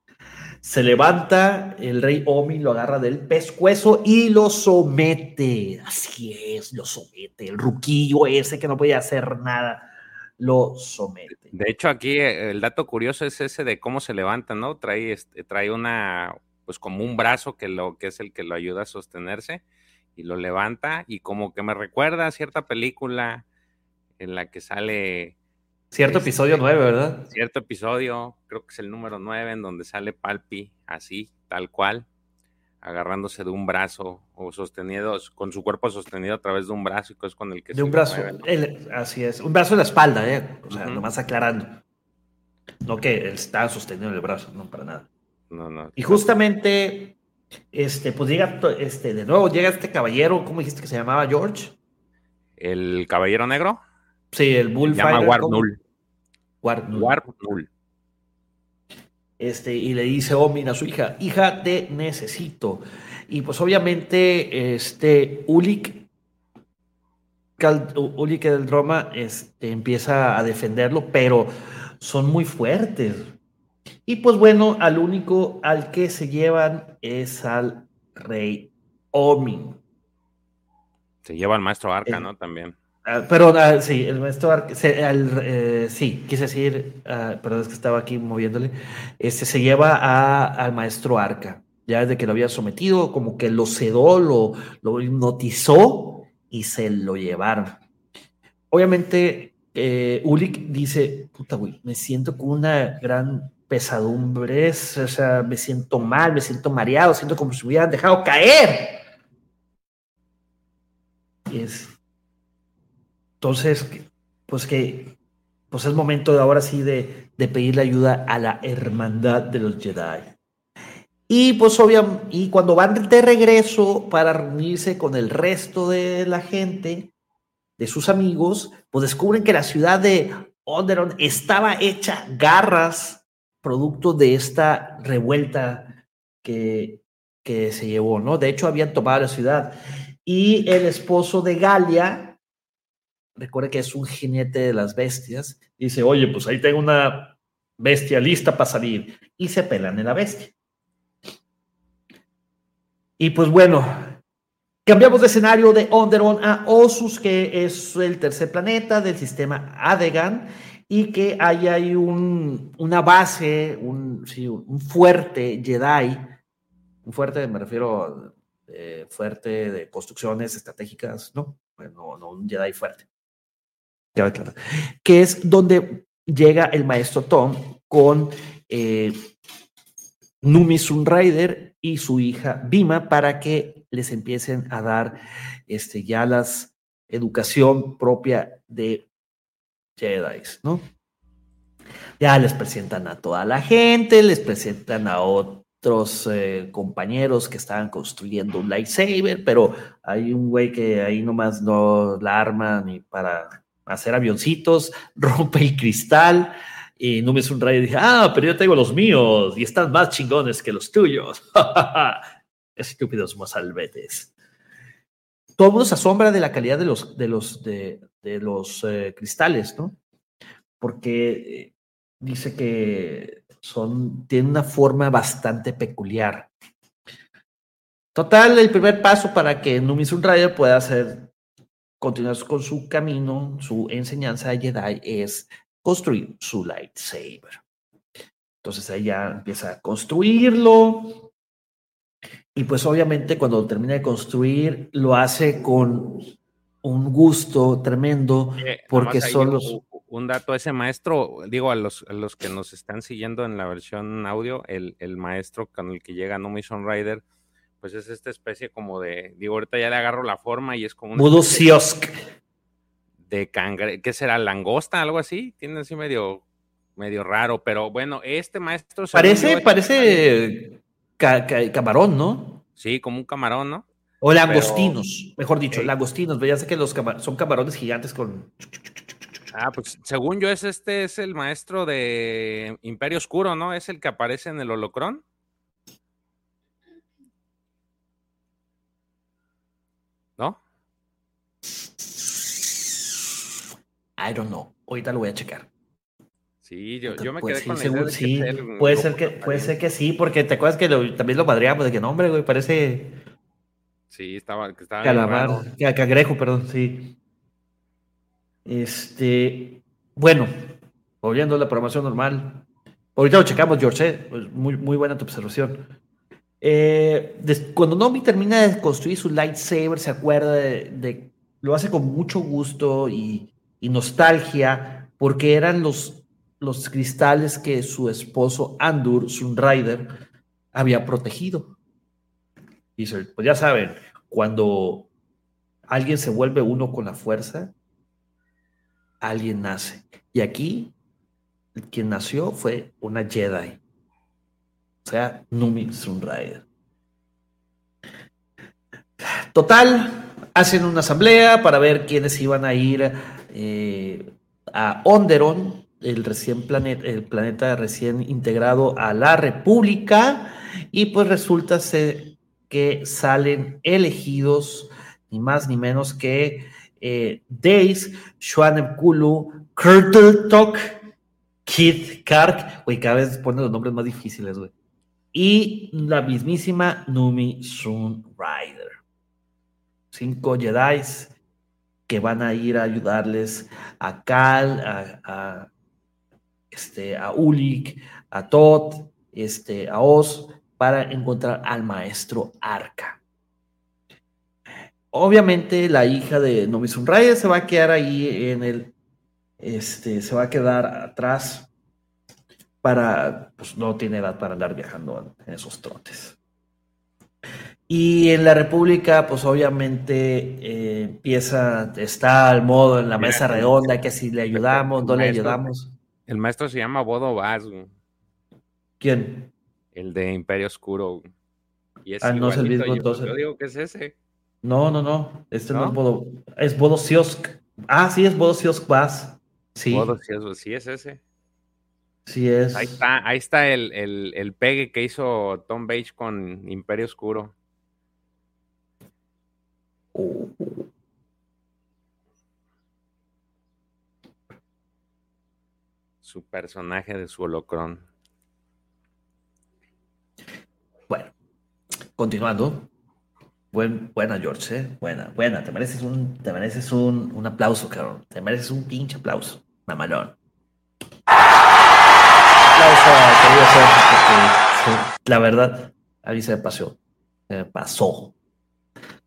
se levanta el rey Omi, lo agarra del pescuezo y lo somete. Así es, lo somete. El ruquillo ese que no podía hacer nada, lo somete. De hecho, aquí eh, el dato curioso es ese de cómo se levanta, ¿no? Trae, este, trae una, pues como un brazo que, lo, que es el que lo ayuda a sostenerse y lo levanta y como que me recuerda a cierta película en la que sale... Cierto este, episodio 9, ¿verdad? Cierto episodio, creo que es el número 9, en donde sale Palpi así, tal cual, agarrándose de un brazo o sostenido, con su cuerpo sostenido a través de un brazo y es con el que... De un brazo, así es, un brazo en la espalda, ¿eh? O sea, nomás aclarando. No que está sostenido en el brazo, no, para nada. No, no. Y justamente este, pues llega, este, de nuevo llega este caballero, ¿cómo dijiste que se llamaba George? ¿El caballero negro? Sí, el Bullfighter. Se llama Warnul. Warnul. Este, y le dice Omin a su hija, hija, te necesito. Y pues obviamente, este, Ulik, Ulik del Roma este, empieza a defenderlo, pero son muy fuertes. Y pues bueno, al único al que se llevan es al rey Omin. Se lleva al maestro Arca, ¿no? También. Ah, pero ah, sí, el maestro Arca, eh, sí, quise decir, uh, perdón, es que estaba aquí moviéndole, este se lleva al maestro Arca, ya desde que lo había sometido, como que lo sedó, lo, lo hipnotizó y se lo llevaron. Obviamente, eh, dice, puta, güey, me siento con una gran pesadumbres, o sea, me siento mal, me siento mareado, siento como si me hubieran dejado caer. es, entonces, pues que, pues es momento de ahora sí de, de pedirle ayuda a la hermandad de los Jedi. Y pues obviamente, y cuando van de regreso para reunirse con el resto de la gente, de sus amigos, pues descubren que la ciudad de Onderon estaba hecha garras producto de esta revuelta que, que se llevó, ¿no? De hecho, habían tomado la ciudad. Y el esposo de Galia, recuerda que es un jinete de las bestias, dice, oye, pues ahí tengo una bestia lista para salir. Y se pelan en la bestia. Y pues bueno, cambiamos de escenario de Onderon a Osus, que es el tercer planeta del sistema Adegan y que hay un, una base, un, un, fuerte Jedi, un fuerte, me refiero eh, fuerte de construcciones estratégicas, ¿no? Bueno, no un Jedi fuerte. Que es donde llega el maestro Tom con eh, Numi Sunrider y su hija Bima para que les empiecen a dar este, ya las educación propia de Jedi, ¿no? Ya les presentan a toda la gente, les presentan a otros eh, compañeros que estaban construyendo un lightsaber, pero hay un güey que ahí nomás no la arma ni para hacer avioncitos, [laughs] rompe el cristal y no me es un rayo y dije, ah, pero yo tengo los míos y están más chingones que los tuyos. [laughs] Estúpidos mozalbetes todo el se de la calidad de los, de los, eh, cristales, ¿no? Porque eh, dice que son, tienen una forma bastante peculiar. Total, el primer paso para que Numi Rider pueda hacer, continuar con su camino, su enseñanza de Jedi es construir su lightsaber. Entonces ella empieza a construirlo. Y pues obviamente cuando termina de construir, lo hace con un gusto tremendo, porque son los un dato, ese maestro, digo a los, los que nos están siguiendo en la versión audio, el, maestro con el que llega No Mission Rider, pues es esta especie como de, digo, ahorita ya le agarro la forma y es como un... Siosk. De cangre, ¿qué será? ¿Langosta? Algo así, tiene así medio, medio raro, pero bueno, este maestro... Parece, parece camarón, ¿no? Sí, como un camarón, ¿no? O langostinos, mejor dicho, langostinos, ya sé que los son camarones gigantes con... Ah, pues según yo es este es el maestro de Imperio Oscuro, ¿no? Es el que aparece en el holocrón. ¿No? I don't know. Ahorita lo voy a checar. Sí, yo, yo me pues quedé con seguro, sí. puede ser que puede ser que sí, porque te acuerdas que también lo madreamos de que nombre, güey, parece Sí, estaba que estaba Calamar, cangrejo, perdón, sí. Este, bueno, volviendo a la programación normal. Ahorita lo checamos, George, ¿eh? pues muy, muy buena tu observación. Eh, cuando Nomi termina de construir su lightsaber, se acuerda de, lo hace con mucho gusto y, nostalgia, porque eran los, los cristales que su esposo Andur, Sunrider, había protegido. Y pues ya saben, cuando alguien se vuelve uno con la fuerza, alguien nace. Y aquí, quien nació fue una Jedi. O sea, Numi Sunrider. Total, hacen una asamblea para ver quiénes iban a ir eh, a Onderon, el, recién planeta, el planeta recién integrado a la República, y pues resulta ser que salen elegidos ni más ni menos que eh, Days, Schwanem Kulu, Talk, Kid Kark, güey, cada vez pone los nombres más difíciles, güey. Y la mismísima Numi Sun Rider. Cinco Jedi que van a ir a ayudarles a Cal, a, este, a Ulik, a Todd, este, a Oz, para encontrar al maestro Arca. Obviamente la hija de Novisun Reyes se va a quedar ahí en el, este, se va a quedar atrás para, pues no tiene edad para andar viajando en esos trotes. Y en la República, pues obviamente eh, empieza, está al modo en la mesa redonda, que si le ayudamos, no le ayudamos. El maestro se llama Bodo Vaz. ¿Quién? El de Imperio Oscuro. Y es ah, no es el mismo entonces. Yo digo que es ese. No, no, no. Este no, es Bodo. Es Bodo Ah, sí, es Bodo Siosk Bass. Sí. Bodo sí es ese. Sí es. Ahí está, ahí está el, el, pegue que hizo Tom Page con Imperio Oscuro. Su personaje de su holocrón. Bueno, continuando buena, George, ¿eh? Buena, buena. Te mereces un, te mereces un, un aplauso, cabrón. Te mereces un pinche aplauso. Mamalón. Aplauso a la verdad, a mí se me pasó. Se me pasó.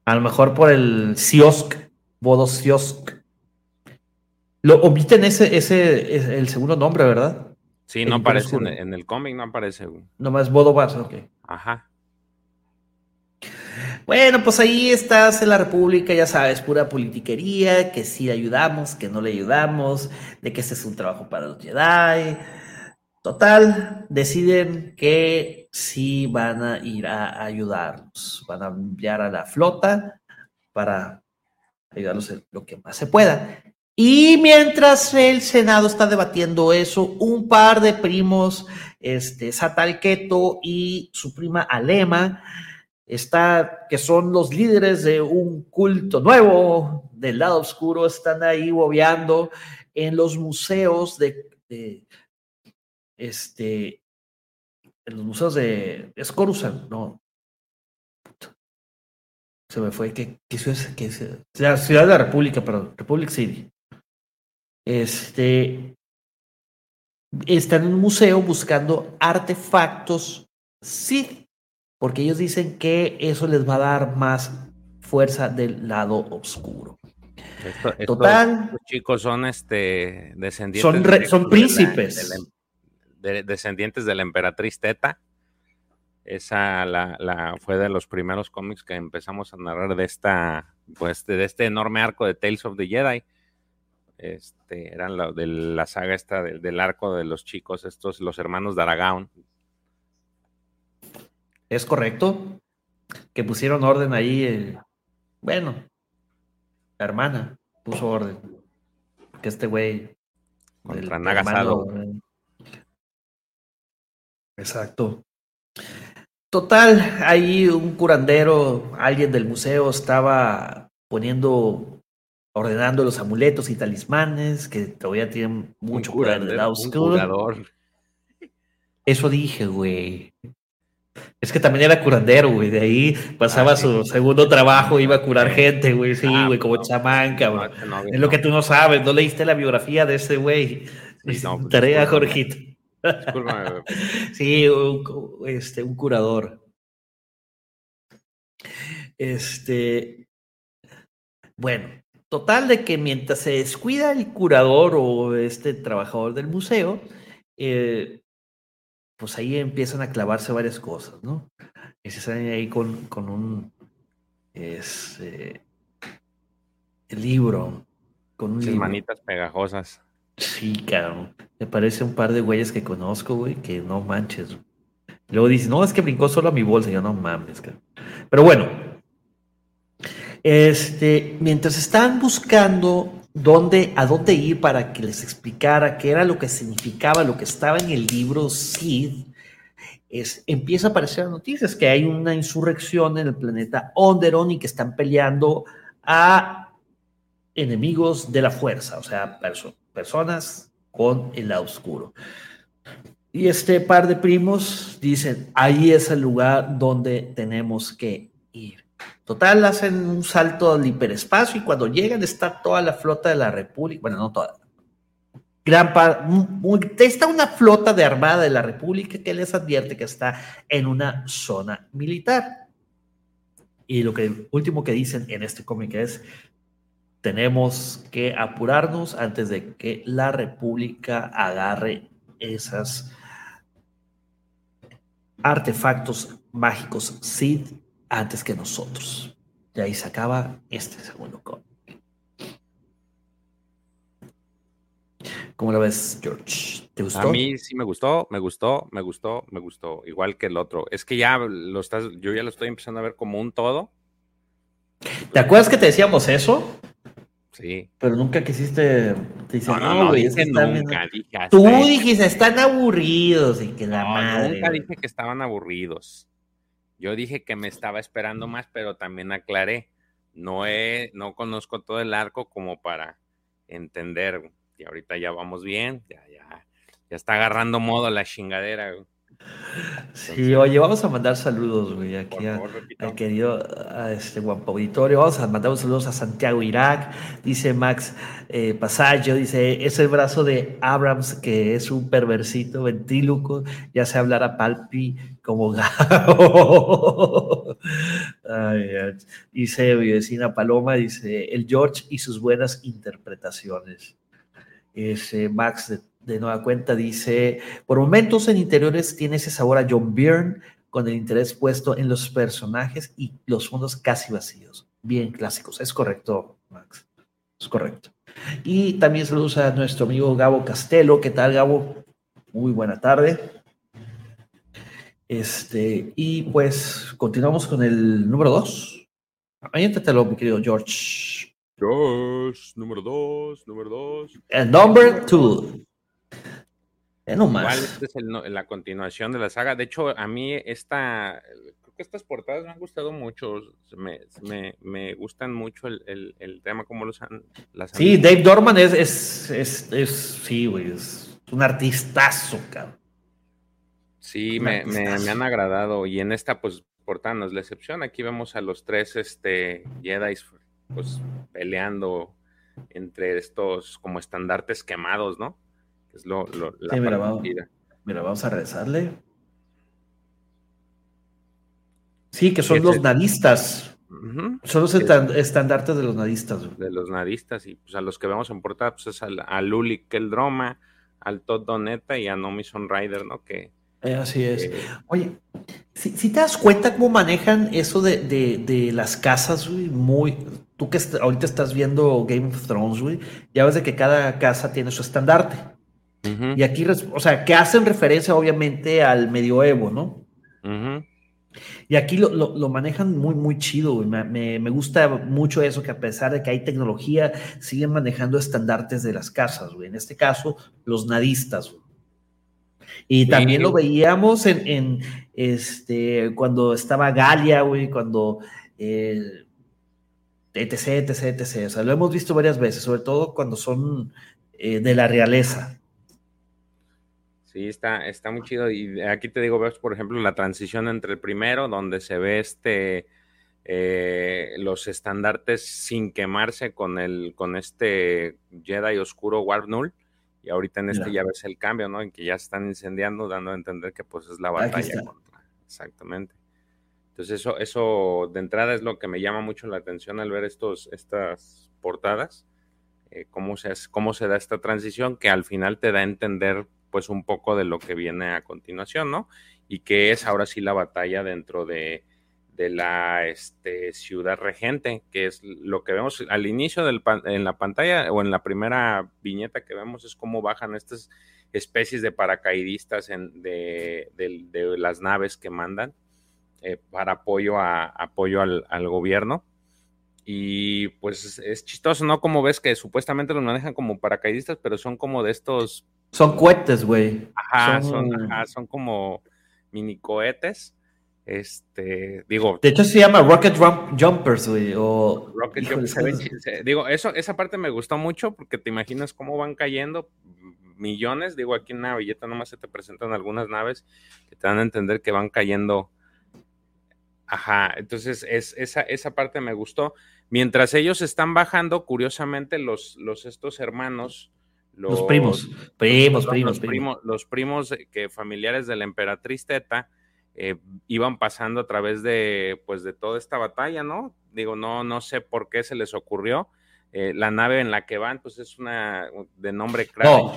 A lo mejor por el Siosk, Bodo Siosk. Lo omiten ese, ese, el segundo nombre, ¿verdad? Sí, no aparece en, el cómic, no aparece. Nomás Bodo Bass, ok. Ajá. Bueno, pues ahí estás en la República, ya sabes, pura politiquería, que sí ayudamos, que no le ayudamos, de que este es un trabajo para los Jedi. Total, deciden que sí van a ir a ayudarnos, van a enviar a la flota para ayudarlos en lo que más se pueda. Y mientras el Senado está debatiendo eso, un par de primos, este, Satalqueto y su prima Alema, está, que son los líderes de un culto nuevo del lado oscuro, están ahí bobeando en los museos de, este, en los museos de Escorusan, no, se me fue, que ciudad, que ciudad, ciudad de la República, perdón, Republic City. Este, están en un museo buscando artefactos sí, porque ellos dicen que eso les va a dar más fuerza del lado oscuro. Total. Estos chicos son este descendientes. Son, son príncipes. Em, descendientes de la emperatriz Teta. Esa la, la, fue de los primeros cómics que empezamos a narrar de esta, pues, de este enorme arco de Tales of the Jedi. Este, eran la, de la saga esta del, arco de los chicos, estos, los hermanos de Aragón. Es correcto. Que pusieron orden ahí. Eh, bueno, la hermana puso orden. Que este güey. Contra Nagasado. Exacto. Total, ahí un curandero, alguien del museo estaba poniendo, ordenando los amuletos y talismanes que todavía tienen mucho poder de oscuro. Eso dije, güey. Es que también era curandero, güey. De ahí pasaba ah, su segundo trabajo, iba a curar gente, güey. Sí, ah, güey, como chamán, cabrón. es lo que tú no sabes, no leíste la biografía de ese güey. Sí, pues, Tarea, Jorgito. [laughs] sí, un, este, un curador. Este, bueno, total de que mientras se descuida el curador o este trabajador del museo, eh, pues ahí empiezan a clavarse varias cosas, ¿no? Y se salen ahí con, con un este, libro, con un manitas pegajosas. Sí, cabrón. Me parece un par de güeyes que conozco, güey, que no manches. Luego dice, no, es que brincó solo a mi bolsa. yo, no mames, cabrón. Pero bueno, este, mientras están buscando dónde, a dónde ir para que les explicara qué era lo que significaba lo que estaba en el libro Sid, empieza a aparecer noticias que hay una insurrección en el planeta Onderon y que están peleando a enemigos de la fuerza, o sea, personas con el oscuro. Y este par de primos dicen, ahí es el lugar donde tenemos que ir. Total, hacen un salto al hiperespacio y cuando llegan está toda la flota de la República, bueno, no toda, gran está una flota de armada de la República que les advierte que está en una zona militar. Y lo que último que dicen en este cómic es, tenemos que apurarnos antes de que la República agarre esos artefactos mágicos antes que nosotros. Y ahí se acaba este segundo cómic. ¿Cómo lo ves, George? ¿Te gustó? A mí sí me gustó, me gustó, me gustó, me gustó, igual que el otro. Es que ya lo estás, yo ya lo estoy empezando a ver como un todo. ¿Te acuerdas que te decíamos eso? Sí. Pero nunca quisiste. no, no, no, dije nunca. Tú dijiste, están aburridos y que la madre. Nunca dije que estaban aburridos. Yo dije que me estaba esperando más, pero también aclaré. No, he, no conozco todo el arco como para entender. Y ahorita ya vamos bien, ya, ya, ya está agarrando modo la chingadera. Sí, oye, vamos a mandar saludos, güey, aquí al querido a este guapo auditorio. Vamos a mandar saludos a Santiago Irak, dice Max eh, Pasallo, dice, es el brazo de Abrams que es un perversito ventríloco, ya se hablará palpi como gato. [laughs] dice mi vecina Paloma, dice, el George y sus buenas interpretaciones. Ese Max de de nueva cuenta dice, por momentos en interiores tiene ese sabor a John Byrne con el interés puesto en los personajes y los fondos casi vacíos. Bien clásicos, es correcto, Max. Es correcto. Y también saludos a nuestro amigo Gabo Castelo. ¿Qué tal, Gabo? Muy buena tarde. Este, y pues continuamos con el número 2. Ayéntatelo, mi querido George. George, número dos número 2. Number 2. No más. Esta es la continuación de la saga. De hecho, a mí esta, creo que estas portadas me han gustado mucho. Me, me, me gustan mucho el, el, el, tema, como los han... Las sí. Dave Dorman es, es, es, es sí, güey, es un artistazo, cabrón. Sí, me, me, me, han agradado. Y en esta, pues, portada no es la excepción. Aquí vemos a los tres este, Jedi pues, peleando entre estos como estandartes quemados, ¿no? Es lo, la mira, vamos, mira, vamos a rezarle. Sí, que son los nadistas. Son los estandartes de los nadistas. De los nadistas, y pues a los que vemos en portada, pues es a Luli Keldroma, al Todd Doneta y a Nomi Rider, ¿no? Que, eh, así es. Oye, si, te das cuenta cómo manejan eso de, las casas, güey, muy. Tú que ahorita estás viendo Game of Thrones, güey, ya ves de que cada casa tiene su estandarte. Y aquí, o sea, que hacen referencia obviamente al medioevo, ¿no? Y aquí lo, manejan muy, muy chido, Me, me, gusta mucho eso, que a pesar de que hay tecnología, siguen manejando estandartes de las casas, güey. En este caso, los nadistas, güey. Y también lo veíamos en, este, cuando estaba Galia, güey, cuando... Eh, etc, etc, etc. O sea, lo hemos visto varias veces, sobre todo cuando son eh, de la realeza. Sí, está, está muy chido. Y aquí te digo, ves, por ejemplo, la transición entre el primero, donde se ve este eh, los estandartes sin quemarse con el, con este Jedi oscuro Warp Null. Y ahorita en este ya ves el cambio, ¿no? En que ya están incendiando, dando a entender que pues es la batalla contra. Exactamente. Entonces, eso, eso de entrada es lo que me llama mucho la atención al ver estos, estas portadas. Eh, cómo, se, cómo se da esta transición que al final te da a entender pues un poco de lo que viene a continuación, ¿no? Y que es ahora sí la batalla dentro de, la este, ciudad regente, que es lo que vemos al inicio del, en la pantalla o en la primera viñeta que vemos es cómo bajan estas especies de paracaidistas en, de, las naves que mandan eh, para apoyo, a, apoyo al, al, gobierno. Y pues es chistoso, ¿no? Como ves que supuestamente los manejan como paracaidistas, pero son como de estos son cohetes, güey. Ajá son, como mini cohetes. Este, digo. De hecho, se llama Rocket Jumpers, güey. O... Rocket Jumpers. Digo, eso, esa parte me gustó mucho porque te imaginas cómo van cayendo millones. Digo, aquí en una billeta nomás se te presentan algunas naves que te dan a entender que van cayendo. Ajá, entonces es, esa, esa parte me gustó. Mientras ellos están bajando, curiosamente, los, los estos hermanos los, primos, primos, primos, primos. Los primos que familiares de la emperatriz Teta eh, iban pasando a través de, pues, de toda esta batalla, ¿no? Digo, no, no sé por qué se les ocurrió. Eh, la nave en la que van, pues es una de nombre claro.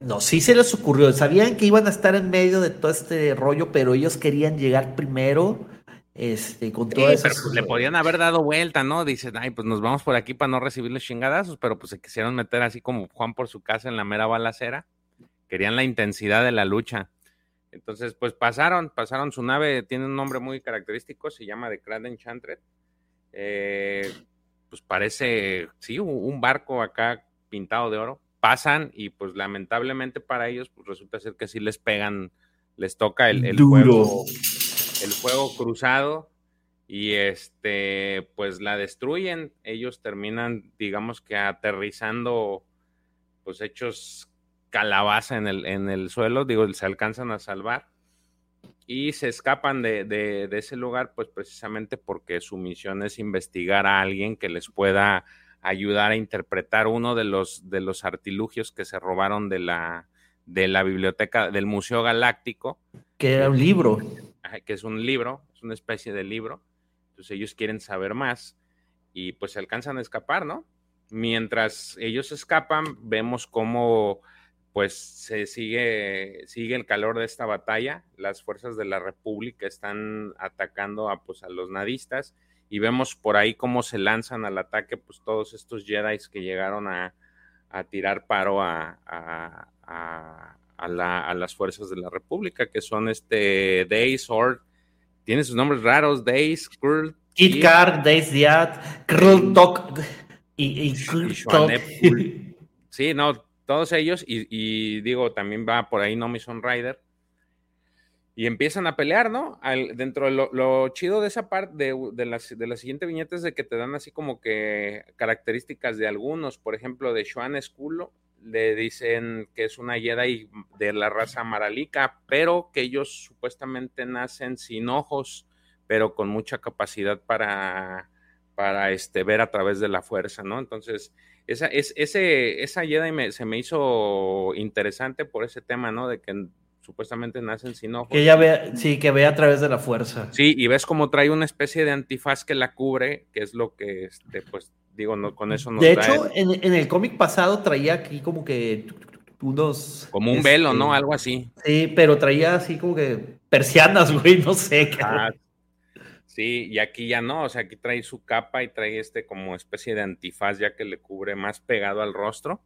No, sí se les ocurrió. Sabían que iban a estar en medio de todo este rollo, pero ellos querían llegar primero este, con todo eso. Pues, le podían haber dado vuelta, ¿no? Dicen, ay, pues nos vamos por aquí para no recibirles chingadazos, pero pues se quisieron meter así como Juan por su casa en la mera balacera. Querían la intensidad de la lucha. Entonces, pues pasaron, pasaron su nave, tiene un nombre muy característico, se llama The Crad Enchanted. Eh, pues parece, sí, un barco acá pintado de oro. Pasan y pues lamentablemente para ellos, pues resulta ser que sí les pegan, les toca el, el Duro el fuego cruzado y este pues la destruyen. Ellos terminan, digamos que aterrizando pues hechos calabaza en el, en el suelo, digo, se alcanzan a salvar y se escapan de, de, ese lugar pues precisamente porque su misión es investigar a alguien que les pueda ayudar a interpretar uno de los, de los artilugios que se robaron de la, de la biblioteca del Museo Galáctico. Que era un libro que es un libro, es una especie de libro. Entonces ellos quieren saber más y pues se alcanzan a escapar, ¿no? Mientras ellos escapan, vemos cómo pues se sigue, sigue el calor de esta batalla. Las fuerzas de la República están atacando a, pues, a los nadistas y vemos por ahí cómo se lanzan al ataque pues todos estos Jedi que llegaron a, tirar paro a, a, las fuerzas de la República, que son este Days or tiene sus nombres raros, Days, Kurl, Kit Car, Days Diat, Krul Tok y, y Sí, no, todos ellos, y, digo, también va por ahí Nomison Rider. Y empiezan a pelear, ¿no? dentro de lo, chido de esa parte, de, de, la, de la siguiente viñeta es de que te dan así como que características de algunos, por ejemplo, de Xuan Esculo, le dicen que es una Jedi de la raza maralica, pero que ellos supuestamente nacen sin ojos. pero con mucha capacidad para, para este, ver a través de la fuerza, ¿no? Entonces, esa, es, ese, esa Jedi se me hizo interesante por ese tema, ¿no? De que supuestamente nacen sin ojos. Que ella ve, sí, que ve a través de la fuerza. Sí, y ves como trae una especie de antifaz que la cubre, que es lo que, este, pues, digo, no, con eso no De hecho, en, el cómic pasado traía aquí como que unos... Como un velo, ¿no? Este, Algo así. Sí, pero traía así como que persianas, [laughs] güey, no sé. Ah, sí, y aquí ya no, o sea, aquí trae su capa y trae este como especie de antifaz ya que le cubre más pegado al rostro.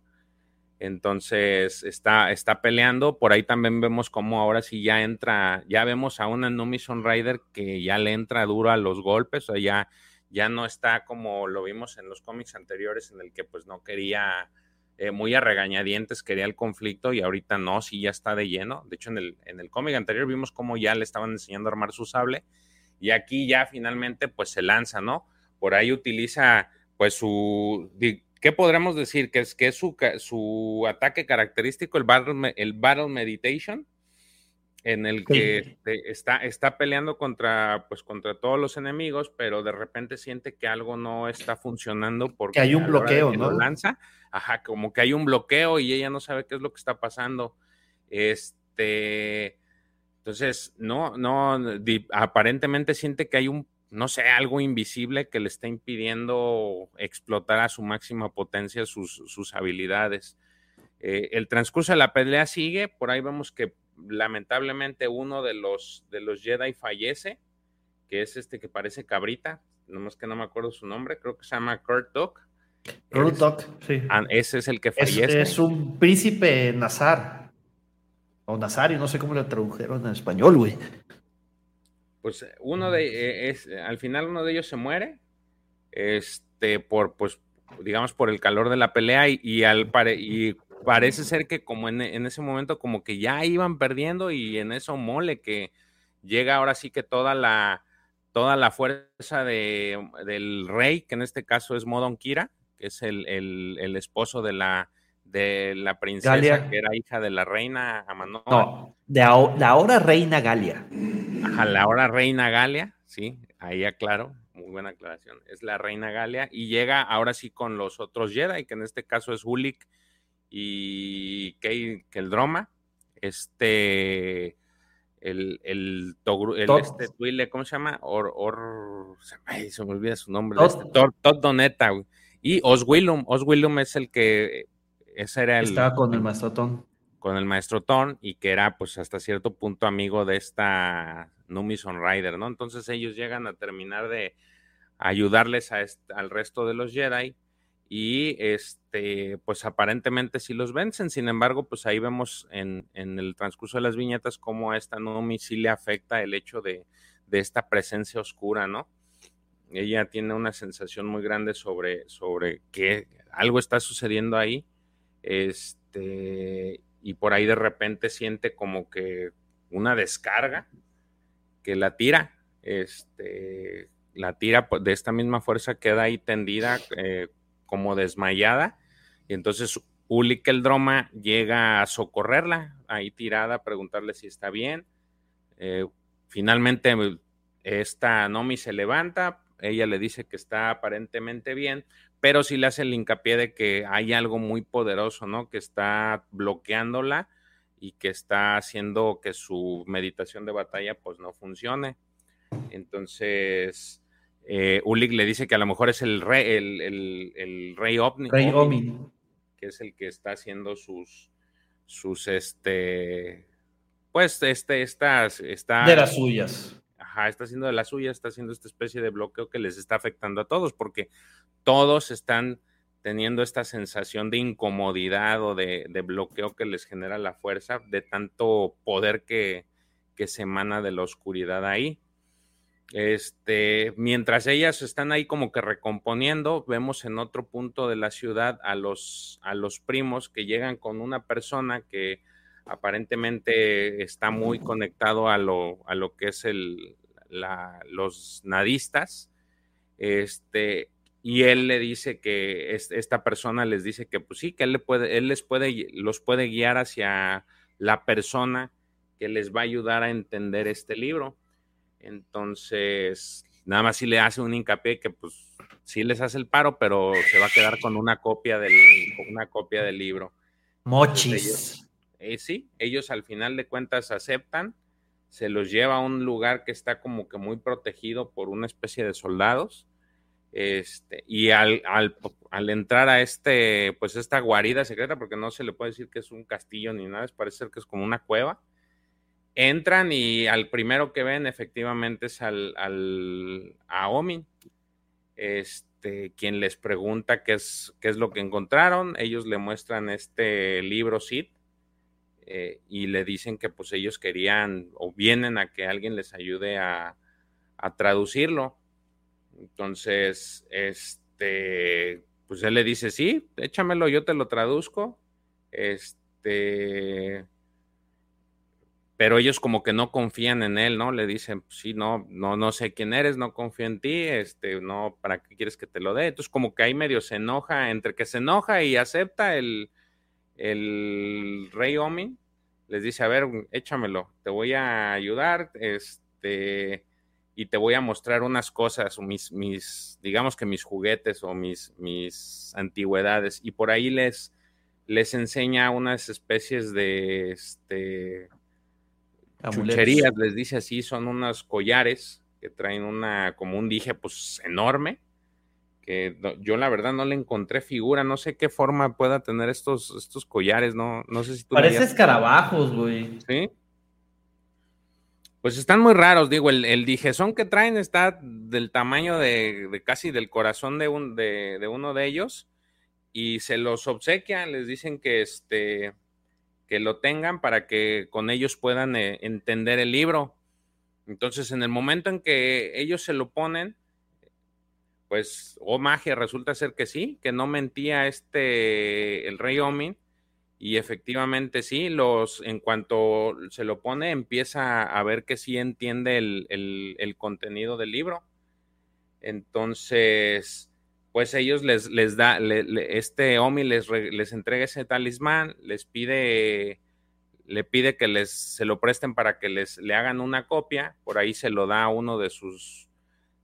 Entonces está, está peleando. Por ahí también vemos cómo ahora sí ya entra, ya vemos a una Numison Rider que ya le entra duro a los golpes, o sea, ya, ya no está como lo vimos en los cómics anteriores, en el que pues no quería, eh, muy a regañadientes, quería el conflicto y ahorita no, sí ya está de lleno. De hecho, en el, en el cómic anterior vimos cómo ya le estaban enseñando a armar su sable y aquí ya finalmente pues se lanza, ¿no? Por ahí utiliza pues su, ¿Qué podremos decir? Que es, que es su, su ataque característico, el Battle, el battle Meditation, en el que está, está peleando contra, pues, contra todos los enemigos, pero de repente siente que algo no está funcionando porque hay un bloqueo, ¿no? lanza, ajá, como que hay un bloqueo y ella no sabe qué es lo que está pasando. Este, entonces, no, no, aparentemente siente que hay un no sé, algo invisible que le está impidiendo explotar a su máxima potencia sus, habilidades. Eh, el transcurso de la pelea sigue, por ahí vemos que lamentablemente uno de los, de los Jedi fallece, que es este que parece cabrita, nomás que no me acuerdo su nombre, creo que se llama Kurt Duck. Kurt Duck, sí. Ah, ese es el que fallece. Es, un príncipe Nazar, o Nazario, no sé cómo lo tradujeron en español, güey pues uno de eh, es, al final uno de ellos se muere, este, por, pues, digamos, por el calor de la pelea y, al y parece ser que como en, ese momento como que ya iban perdiendo y en eso mole que llega ahora sí que toda la, toda la fuerza de, del rey, que en este caso es Modon Kira, que es el, el esposo de la, de la princesa que era hija de la reina Amanoa. No, de la ahora reina Galia. Ajá, la ahora reina Galia, sí, ahí aclaro, muy buena aclaración. Es la reina Galia y llega ahora sí con los otros Jedi, que en este caso es Hulik y que el Droma. Este, el, el, este Twile, ¿cómo se llama? Or, or se, me, olvida su nombre. Todd, este, Doneta, y Oswillum. Oswillum es el que ese era el. Estaba con el maestro Ton. Con el maestro Ton y que era, pues, hasta cierto punto amigo de esta Numison Rider, ¿no? Entonces ellos llegan a terminar de ayudarles a al resto de los Jedi y este, pues aparentemente sí los vencen. Sin embargo, pues ahí vemos en, en el transcurso de las viñetas cómo a esta Numi sí le afecta el hecho de, de esta presencia oscura, ¿no? Ella tiene una sensación muy grande sobre, sobre que algo está sucediendo ahí este, y por ahí de repente siente como que una descarga que la tira, este, la tira de esta misma fuerza, queda ahí tendida eh, como desmayada, y entonces Ulik el Droma llega a socorrerla, ahí tirada, a preguntarle si está bien. Eh, finalmente esta Nomi se levanta, ella le dice que está aparentemente bien, pero sí le hace el hincapié de que hay algo muy poderoso, ¿no? Que está bloqueándola y que está haciendo que su meditación de batalla pues no funcione. Entonces, eh, Ulik le dice que a lo mejor es el rey, el, rey Omni, que es el que está haciendo sus, sus, este, pues, este, estas, está... De las suyas. Ajá, está haciendo de las suyas, está haciendo esta especie de bloqueo que les está afectando a todos, porque todos están teniendo esta sensación de incomodidad o de, bloqueo que les genera la fuerza, de tanto poder que, se emana de la oscuridad ahí. Este, mientras ellas están ahí como que recomponiendo, vemos en otro punto de la ciudad a los, a los primos que llegan con una persona que aparentemente está muy conectado a lo, a lo que es el, los nadistas. Este, y él le dice que esta persona les dice que pues sí, que él, le puede, él les puede, los puede guiar hacia la persona que les va a ayudar a entender este libro. Entonces, nada más si le hace un hincapié que pues sí les hace el paro, pero se va a quedar con una copia del, una copia del libro. Mochis. Eh, sí, ellos al final de cuentas aceptan, se los lleva a un lugar que está como que muy protegido por una especie de soldados. Este, y al, al, entrar a este, pues esta guarida secreta, porque no se le puede decir que es un castillo ni nada, parece que es como una cueva, entran y al primero que ven efectivamente es al, al a Omin, este, quien les pregunta qué es, qué es lo que encontraron, ellos le muestran este libro Sid, eh, y le dicen que pues ellos querían o vienen a que alguien les ayude a, traducirlo. Entonces, este, pues él le dice, sí, échamelo, yo te lo traduzco. Este, pero ellos como que no confían en él, ¿no? Le dicen, pues, sí, no, no, no sé quién eres, no confío en ti, este, no, ¿para qué quieres que te lo dé? Entonces como que ahí medio se enoja, entre que se enoja y acepta el, el rey Omin les dice, a ver, échamelo, te voy a ayudar, este, y te voy a mostrar unas cosas, mis, mis, digamos que mis juguetes o mis, mis antigüedades, y por ahí les, les enseña unas especies de, este, chucherías, les dice así, son unos collares que traen una, como un dije, pues enorme, que yo la verdad no le encontré figura, no sé qué forma pueda tener estos, estos collares, no, no sé si tú... Parece escarabajos, güey. Sí. Pues están muy raros, digo, el, el dijezón que traen está del tamaño de, casi del corazón de, un, de, uno de ellos y se los obsequian, les dicen que, este, que lo tengan para que con ellos puedan eh, entender el libro. Entonces, en el momento en que ellos se lo ponen, pues, oh, magia, resulta ser que sí, que no mentía este, el rey Omin, y efectivamente sí, los, en cuanto se lo pone, empieza a ver que sí entiende el, contenido del libro. Entonces, pues ellos les, les da, este Omi les, les entrega ese talismán, les pide, le pide que les, se lo presten para que les, le hagan una copia, por ahí se lo da a uno de sus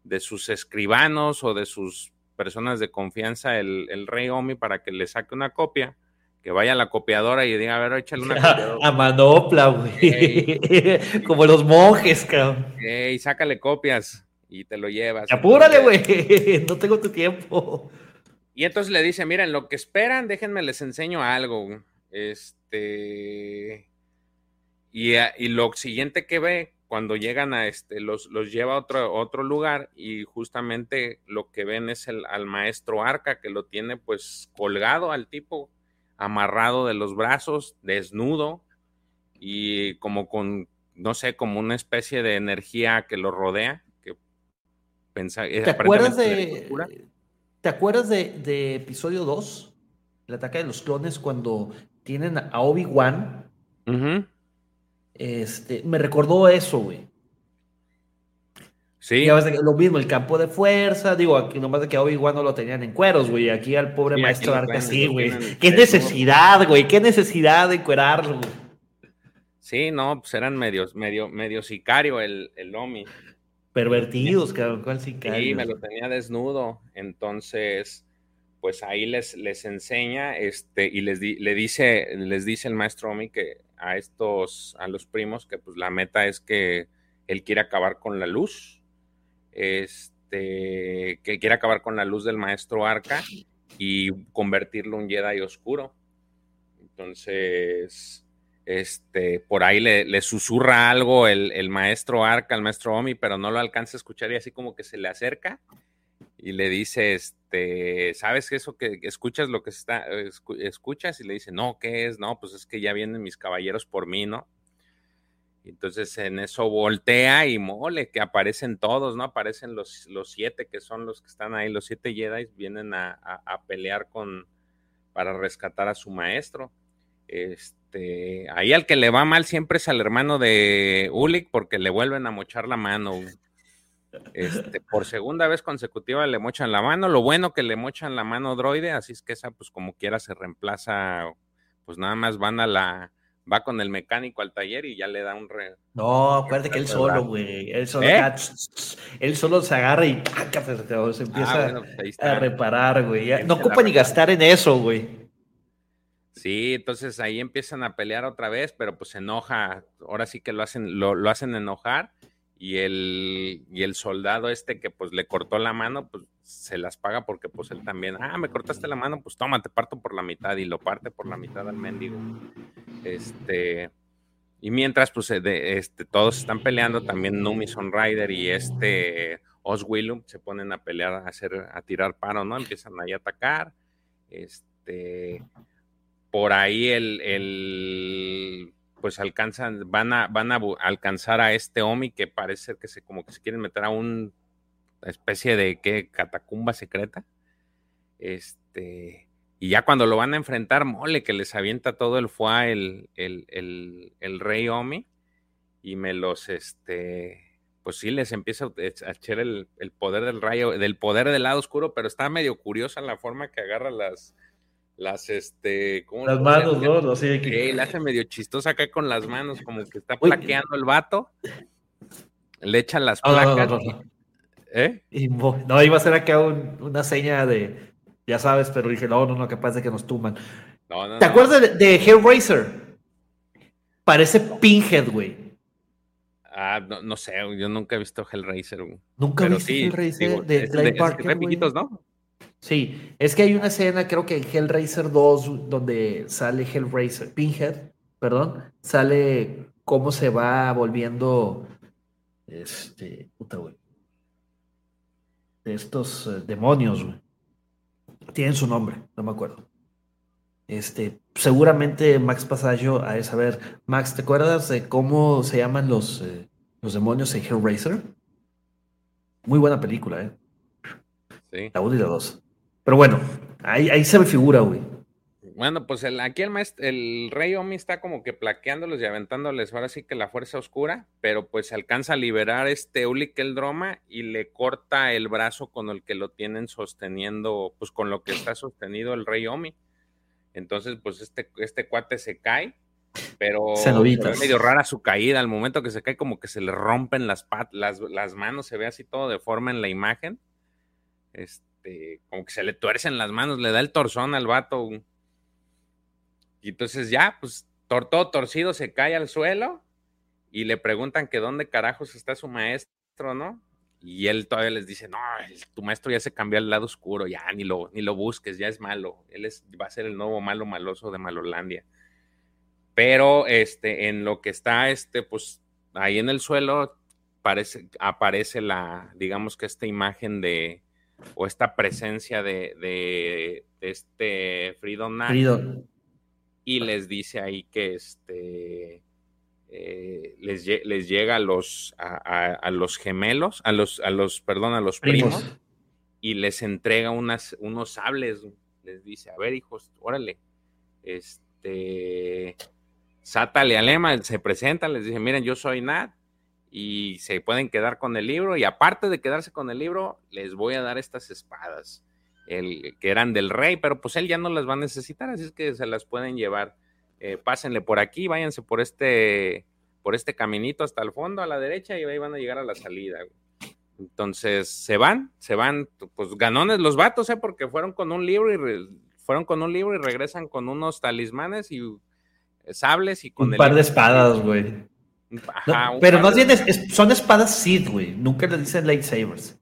de sus escribanos o de sus personas de confianza el, rey Omi para que le saque una copia, que vaya a la copiadora y diga, a ver, échale una [laughs] copia. A manopla, güey. [laughs] Como los monjes, cabrón. Y sácale copias y te lo llevas. Apúrale, güey. [laughs] No tengo tu tiempo. Y entonces le dice, miren, lo que esperan, déjenme les enseño algo. Este. Y, y lo siguiente que ve cuando llegan a este, los, los lleva a otro, otro lugar y justamente lo que ven es el, al maestro Arca que lo tiene pues colgado al tipo, amarrado de los brazos, desnudo y como con, no sé, como una especie de energía que lo rodea. Que pensa, ¿Te, acuerdas de, ¿Te acuerdas de, episodio 2? El ataque de los clones cuando tienen a Obi-Wan. Este, me recordó eso, güey. Sí. lo mismo, el campo de fuerza, digo, aquí nomás de que hoy igual no lo tenían en cueros, güey. Aquí al pobre maestro Arca sí, güey. Qué necesidad, güey. Qué necesidad de encuerarlo, güey. Sí, no, pues eran medios, medio, medio sicario el, el Omi. Pervertidos, cabrón, ¿cuál sicario? Sí, me lo tenía desnudo. Entonces, pues ahí les, les enseña, este, y les le dice, les dice el maestro Omi que a estos, a los primos, que pues la meta es que él quiere acabar con la luz, este, que quiere acabar con la luz del maestro Arca y convertirlo en Jedi oscuro. Entonces, este, por ahí le, susurra algo el, el, maestro Arca, el maestro Omi, pero no lo alcanza a escuchar y así como que se le acerca y le dice, este, ¿sabes eso que escuchas lo que está, escuchas? Y le dice, no, ¿qué es? No, pues es que ya vienen mis caballeros por mí, ¿no? entonces en eso voltea y mole, que aparecen todos, ¿no? Aparecen los, los siete que son los que están ahí, los siete Jedi vienen a, a, pelear con, para rescatar a su maestro. Este, ahí al que le va mal siempre es al hermano de Ulik porque le vuelven a mochar la mano. Este, por segunda vez consecutiva le mochan la mano. Lo bueno que le mochan la mano droide, así es que esa, pues como quiera, se reemplaza, pues nada más van a la, va con el mecánico al taller y ya le da un re... No, acuérdate que él solo, güey. Él solo, ¿Eh? él solo se agarra y se empieza ah, pues a reparar, güey. No ocupa ni gastar en eso, güey. Sí, entonces ahí empiezan a pelear otra vez, pero pues se enoja. Ahora sí que lo hacen, lo, lo hacen enojar y el, y el soldado este que pues le cortó la mano, pues se las paga porque pues él también, ah, me cortaste la mano, pues toma, te parto por la mitad y lo parte por la mitad al mendigo. Este, y mientras pues de, este, todos están peleando, también Numison Rider y este Oswillum se ponen a pelear, a hacer, a tirar paro, ¿no? Empiezan ahí a atacar. Este, por ahí el, el pues alcanzan, van a, van a alcanzar a este Omi que parece que se como que se quieren meter a una especie de ¿qué? catacumba secreta. Este, y ya cuando lo van a enfrentar, mole, que les avienta todo el fuá el, el, rey Omi. Y me los, este, pues sí, les empieza a echar el, poder del rayo, del poder del lado oscuro, pero está medio curiosa la forma que agarra las, las este las manos, ¿no? Así que... le hace medio chistosa acá con las manos, como que está plaqueando el vato. Le echa las placas. ¿Eh? no, iba a ser acá una seña de ya sabes, pero dije, no, no, no, capaz de que nos tumban. ¿Te acuerdas de, Hellraiser? Parece Pinhead, güey. Ah, no, sé, yo nunca he visto Hellraiser. ¿Nunca viste Hellraiser de Clay Parker? ¿no? Sí, es que hay una escena, creo que en Hellraiser 2, donde sale Hellraiser, Pinhead, perdón, sale cómo se va volviendo, este, puta, güey, estos eh, demonios, güey. Tienen su nombre, no me acuerdo. Este, seguramente Max Pasaggio a saber. Max, ¿te acuerdas de cómo se llaman los, eh, los demonios en Hellraiser? Muy buena película, ¿eh? Sí. La 1 y la 2. Pero bueno, ahí, ahí se me figura, güey. Bueno, pues el, aquí el, maestro, el rey Omi está como que plaqueándolos y aventándoles ahora sí que la fuerza oscura, pero pues alcanza a liberar este Ulik el Droma y le corta el brazo con el que lo tienen sosteniendo, pues con lo que está sostenido el rey Omi. Entonces, pues este, este cuate se cae, pero es medio rara su caída. Al momento que se cae, como que se le rompen las, las, las manos, se ve así todo de forma en la imagen. Este, como que se le tuercen las manos, le da el torzón al vato. Y entonces ya, pues todo torcido se cae al suelo y le preguntan que dónde carajos está su maestro, ¿no? Y él todavía les dice, no, tu maestro ya se cambió al lado oscuro, ya ni lo, ni lo busques, ya es malo. Él es, va a ser el nuevo malo maloso de Malolandia. Pero este, en lo que está, este, pues ahí en el suelo parece, aparece la, digamos que esta imagen de, o esta presencia de, de, este Freedom Knight y les dice ahí que este eh, les, les, llega a los a, los gemelos, a los, a los, perdón, a los primos, y les entrega unas, unos sables. Les dice, a ver, hijos, órale, este Sátale Alema, se presenta, les dice, miren, yo soy Nat, y se pueden quedar con el libro, y aparte de quedarse con el libro, les voy a dar estas espadas el, que eran del rey, pero pues él ya no las va a necesitar, así es que se las pueden llevar. Eh, pásenle por aquí, váyanse por este, por este caminito hasta el fondo a la derecha y ahí van a llegar a la salida. Entonces se van, se van, pues ganones los vatos, ¿eh? porque fueron con un libro y fueron con un libro y regresan con unos talismanes y eh, sables y con un par de espadas, güey. Pero más bien son espadas Sith, güey. Nunca le dicen lightsabers.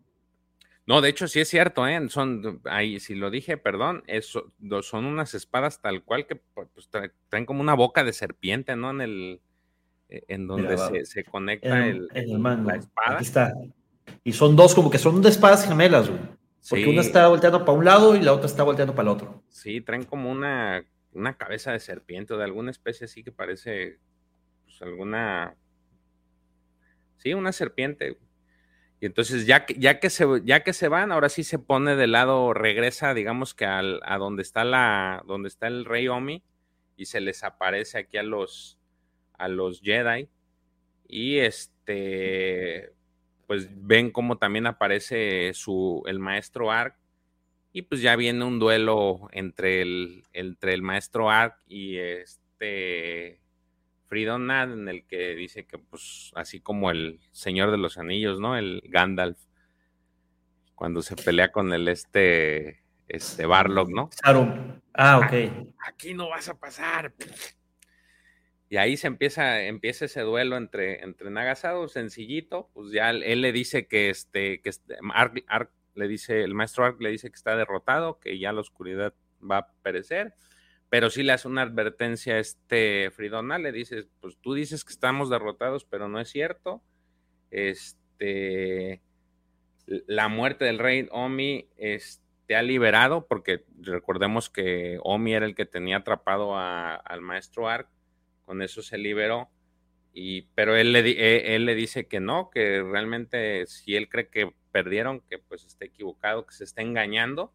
No, de hecho sí es cierto, ¿eh? Son, ahí, si lo dije, perdón, eso, son unas espadas tal cual que pues, traen como una boca de serpiente, ¿no? En el, e, en donde se, conecta el, la espada. Aquí está. Y son dos, como que son de espadas gemelas, güey. Porque una está volteando para un lado y la otra está volteando para el otro. Sí, traen como una, una cabeza de serpiente o de alguna especie así que parece, pues alguna, sí, una serpiente. Y entonces ya que, ya que, se, ya que se van, ahora sí se pone de lado, regresa, digamos que al, a donde está, la, donde está el rey Omi y se les aparece aquí a los, a los Jedi. Y este, pues ven cómo también aparece su, el maestro Ark. Y pues ya viene un duelo entre el, entre el maestro Ark y este Freedom Nad, en el que dice que, pues, así como el Señor de los Anillos, ¿no? El Gandalf, cuando se pelea con el este, este Barlock, ¿no? Ah, ok. Aquí no vas a pasar. Y ahí se empieza, empieza ese duelo entre, entre Nagasado, sencillito, pues ya él, le dice que este, que este, le dice, el maestro Ark le dice que está derrotado, que ya la oscuridad va a perecer pero sí le hace una advertencia a este Fridona, le dices, pues tú dices que estamos derrotados, pero no es cierto. Este, la muerte del rey Omi te ha liberado, porque recordemos que Omi era el que tenía atrapado al maestro Ark, con eso se liberó. Y, pero él le, e, él le dice que no, que realmente si él cree que perdieron, que pues está equivocado, que se está engañando,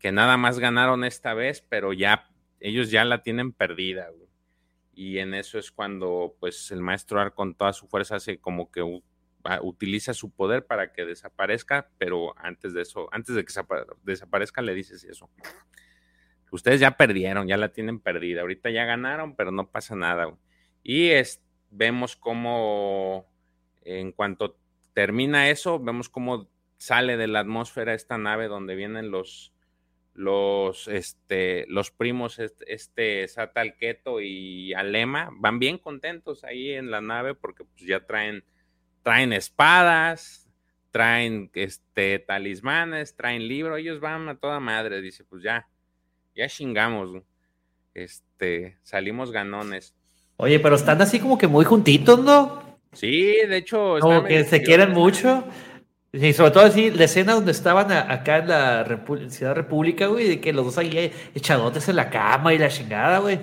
que nada más ganaron esta vez, pero ya ellos ya la tienen perdida, Y en eso es cuando, pues, el maestro Ar con toda su fuerza hace como que utiliza su poder para que desaparezca, pero antes de eso, antes de que desaparezca, le dices eso. Ustedes ya perdieron, ya la tienen perdida. Ahorita ya ganaron, pero no pasa nada. Y es, vemos cómo, en cuanto termina eso, vemos cómo sale de la atmósfera esta nave donde vienen los, los, este, los primos, este, este Satalqueto y Alema, van bien contentos ahí en la nave porque pues ya traen, traen espadas, traen este, talismanes, traen libro, ellos van a toda madre, dice, pues ya, ya chingamos, este, salimos ganones. Oye, pero están así como que muy juntitos, ¿no? Sí, de hecho. Como que se quieren mucho. Sí, sobre todo así, la escena donde estaban acá en la Ciudad República, güey, de que los dos ahí echadotes en la cama y la chingada, güey.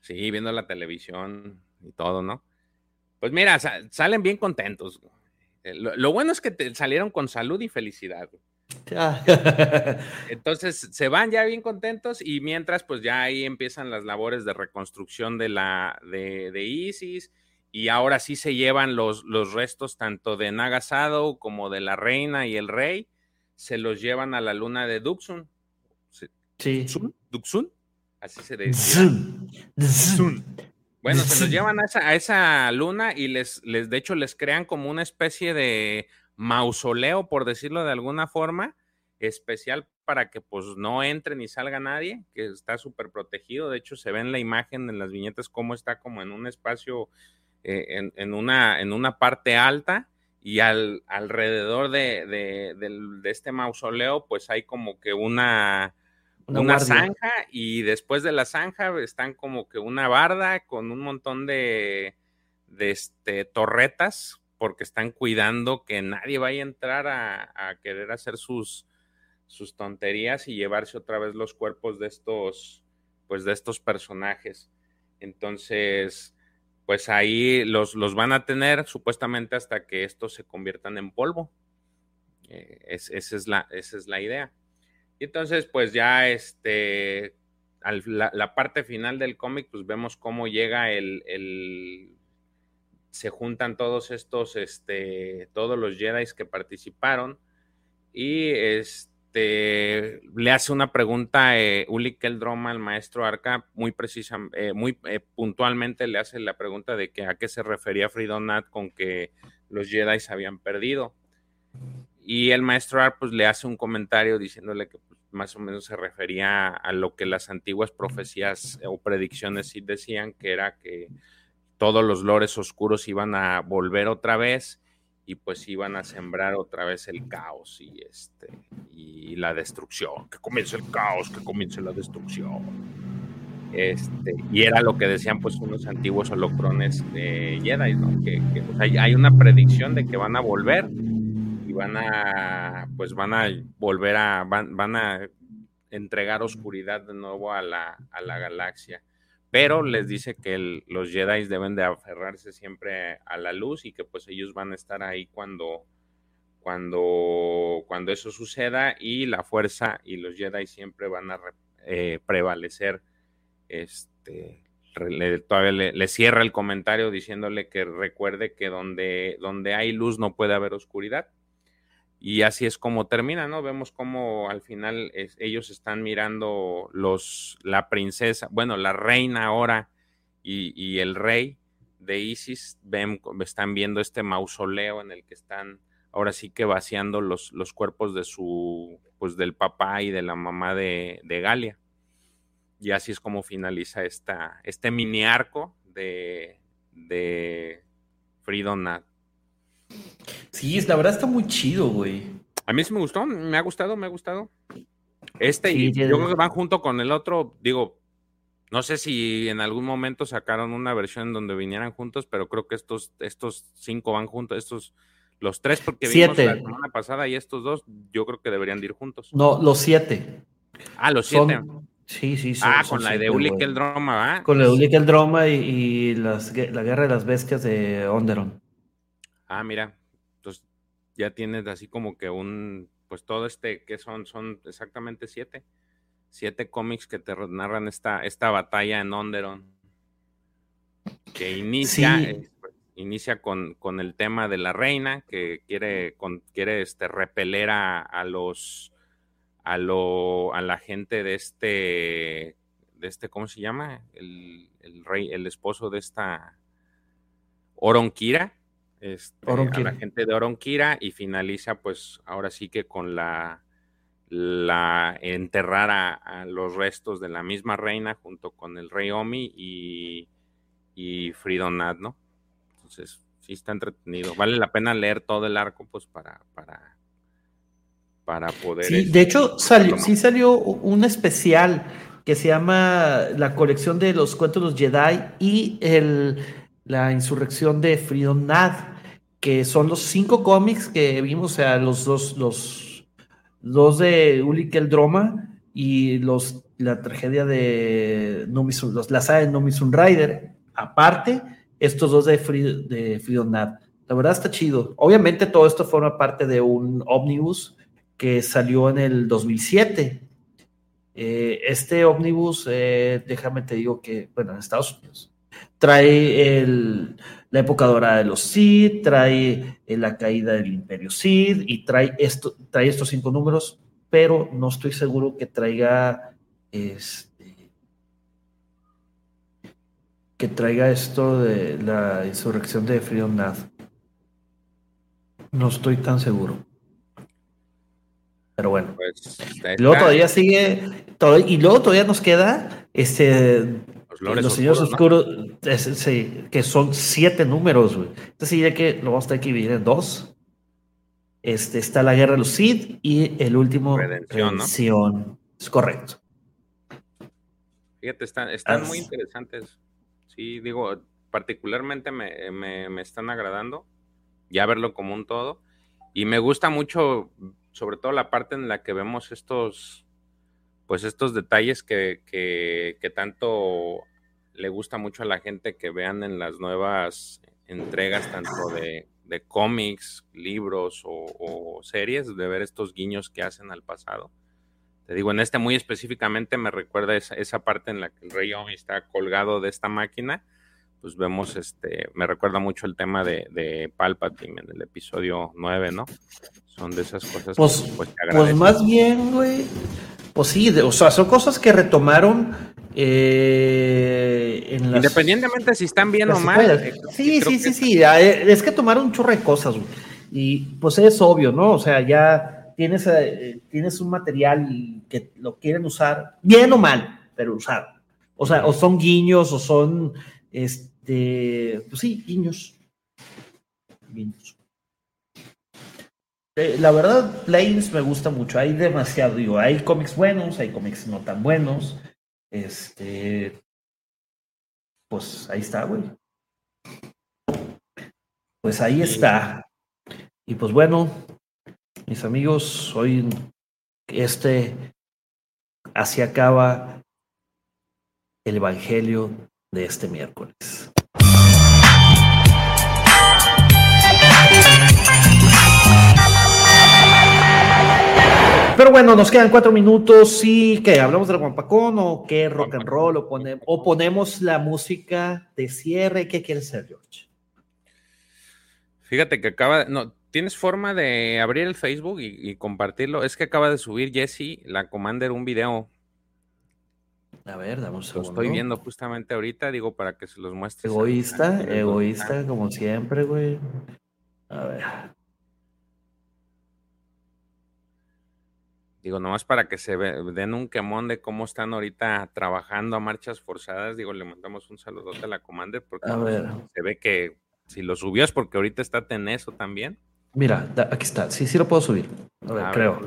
Sí, viendo la televisión y todo, ¿no? Pues mira, salen bien contentos. Eh, lo, bueno es que salieron con salud y felicidad. [laughs] Entonces se van ya bien contentos y mientras pues ya ahí empiezan las labores de reconstrucción de la de, de ISIS y ahora sí se llevan los, los restos tanto de Nagasado como de la reina y el rey, se los llevan a la luna de Duxun. Sí. ¿Duxun? Así se dice. Bueno, se los llevan a esa, a esa luna y les, les, de hecho, les crean como una especie de mausoleo, por decirlo de alguna forma, especial para que pues no entre ni salga nadie, que está súper protegido. De hecho, se ve en la imagen, en las viñetas, cómo está como en un espacio eh, en, una, en una parte alta y al, alrededor de, este mausoleo pues hay como que una, una, zanja y después de la zanja están como que una barda con un montón de, de este, torretas porque están cuidando que nadie vaya a entrar a, a, querer hacer sus, sus tonterías y llevarse otra vez los cuerpos de estos, pues de estos personajes. Entonces, pues ahí los, los, van a tener supuestamente hasta que estos se conviertan en polvo. Eh, esa, es la, esa es la idea. Y entonces, pues ya este, la, parte final del cómic, pues vemos cómo llega el, el, se juntan todos estos, este, todos los Jedi que participaron y este, le hace una pregunta eh, Uli Keldroma al maestro Arca, muy precisa, eh, muy eh, puntualmente le hace la pregunta de a qué se refería Fridonat con que los Jedi se habían perdido. Y el maestro Arca pues, le hace un comentario diciéndole que pues, más o menos se refería a lo que las antiguas profecías o predicciones sí decían, que era que todos los lores oscuros iban a volver otra vez y pues iban a sembrar otra vez el caos y este y la destrucción, que comience el caos, que comience la destrucción. Este, y era lo que decían pues unos antiguos holocrones de Jedi, ¿no? Que, hay, una predicción de que van a volver y van a pues van a volver a van, van a entregar oscuridad de nuevo a la, a la galaxia pero les dice que los Jedi deben de aferrarse siempre a la luz y que pues ellos van a estar ahí cuando, cuando, cuando eso suceda y la fuerza y los Jedi siempre van a eh, prevalecer. Este, todavía le, cierra el comentario diciéndole que recuerde que donde, donde hay luz no puede haber oscuridad. Y así es como termina, ¿no? Vemos cómo al final ellos están mirando los, la princesa, bueno, la reina ahora y, el rey de Isis ven, están viendo este mausoleo en el que están ahora sí que vaciando los, los cuerpos de su, pues del papá y de la mamá de, de Galia. Y así es como finaliza esta, este mini arco de, de Freedom Sí, la verdad está muy chido, güey. A mí sí me gustó, me ha gustado, me ha gustado. Este, y yo creo que van junto con el otro, digo, no sé si en algún momento sacaron una versión donde vinieran juntos, pero creo que estos, estos cinco van juntos, estos, los tres, porque vimos la semana pasada y estos dos, yo creo que deberían ir juntos. No, los siete. Ah, los siete. sí, sí, sí. Ah, con la de Ulick el Drama, ¿va? Con la de Ulick el Drama y, la Guerra de las Bestias de Onderon. Ah, mira, entonces ya tienes así como que un, pues todo este, que son? Son exactamente siete siete cómics que te narran esta, esta batalla en Onderon. Que inicia, eh, inicia con, con, el tema de la reina, que quiere, con, quiere este, repeler a, los a lo, a la gente de este, de este, ¿cómo se llama? El, rey, el esposo de esta Oronkira. Este, a la gente de Oronkira y finaliza pues ahora sí que con la la enterrar a, los restos de la misma reina junto con el rey Omi y, y Fridonad, ¿no? Entonces, sí está entretenido. Vale la pena leer todo el arco, pues, para, para, para poder. Sí, de hecho, salió, sí salió un especial que se llama La colección de los cuentos de los Jedi y el, la insurrección de Fridonad, que son los cinco cómics que vimos, o sea, los dos, los dos de Ulik el Droma y los, la tragedia de Numisun, los, la saga de Numisun Rider. Aparte, estos dos de, de Freedom La verdad está chido. Obviamente todo esto forma parte de un ómnibus que salió en el 2007. Eh, este ómnibus, eh, déjame te digo que, bueno, en Estados Unidos, trae la época dorada de los Sith, trae eh, la caída del Imperio Sith y trae, esto, trae estos cinco números, pero no estoy seguro que traiga este, que traiga esto de la insurrección de Freedom Nath. No estoy tan seguro. Pero bueno. Pues, luego todavía sigue. y luego todavía nos queda este los, señores oscuros, sí, que son siete números, güey. Entonces ya que lo vamos a tener que dividir en dos. Este, está la guerra de los Sith y el último Redención. Es correcto. Fíjate, están, están muy interesantes. Sí, digo, particularmente me, me, me, están agradando ya verlo como un todo. Y me gusta mucho, sobre todo la parte en la que vemos estos pues estos detalles que, que, tanto le gusta mucho a la gente que vean en las nuevas entregas, tanto de, cómics, libros o, series, de ver estos guiños que hacen al pasado. Te digo, en este muy específicamente me recuerda esa, esa parte en la que el Rey Omi está colgado de esta máquina, pues vemos, este, me recuerda mucho el tema de, de Palpatine en el episodio 9, ¿no? Son de esas cosas pues, que, pues, pues más bien, güey, pues sí, o sea, son cosas que retomaron eh, en las, Independientemente si están bien o mal. Eh, sí, sí, sí, sí, eh, es que tomaron un chorro de cosas, güey. Y pues es obvio, ¿no? O sea, ya tienes, tienes un material que lo quieren usar, bien o mal, pero usar. O sea, o son guiños, o son, este, pues sí, guiños. Guiños. La verdad, Planes me gusta mucho. Hay demasiado, digo, hay cómics buenos, hay cómics no tan buenos. Este. Pues ahí está, güey. Pues ahí está. Y pues bueno, mis amigos, hoy este así acaba el Evangelio de este miércoles. Pero bueno, nos quedan cuatro minutos y ¿qué? ¿Hablamos del Guampacón o qué rock and roll? O, o ponemos la música de cierre? ¿Qué quieres hacer, George? Fíjate que acaba, no, ¿tienes forma de abrir el Facebook y, compartirlo? Es que acaba de subir Jesse, la Commander, un video. A ver, dame un segundo. Lo estoy viendo justamente ahorita, digo, para que se los muestre. Egoísta, egoísta, como siempre, güey. A ver. Digo, nomás para que se den un quemón de cómo están ahorita trabajando a marchas forzadas. Digo, le mandamos un saludote a la Commander porque se ve que si lo subió es porque ahorita está eso también. Mira, aquí está. Sí, sí lo puedo subir. A ver, creo.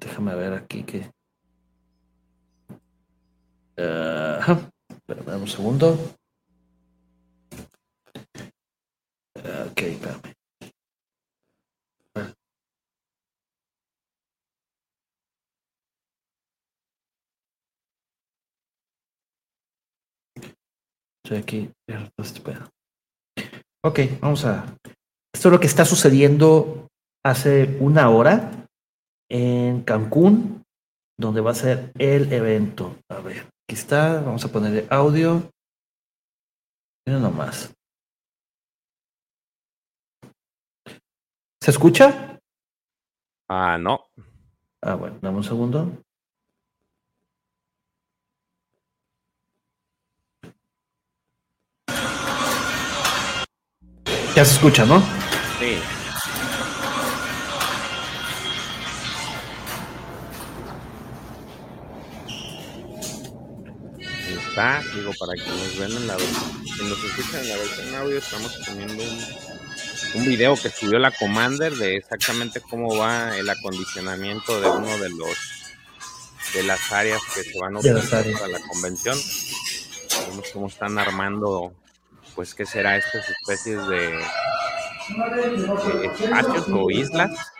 déjame ver aquí que. Uh, espérame un segundo. Ok, espérame. Estoy aquí. Ok, vamos a. Esto es lo que está sucediendo hace una hora en Cancún, donde va a ser el evento. A ver, aquí está. Vamos a ponerle audio. Mira nomás. ¿Se escucha? Ah, no. Ah, bueno, dame un segundo. Ya se escucha, ¿no? Sí. Está, digo, para que nos ven en la que nos escuchan en la versión audio, estamos poniendo un, un video que subió la Commander de exactamente cómo va el acondicionamiento de uno de los de las áreas que se van a utilizar para la convención. Vemos cómo están armando pues, ¿qué será? Estas especies de, espacios o islas,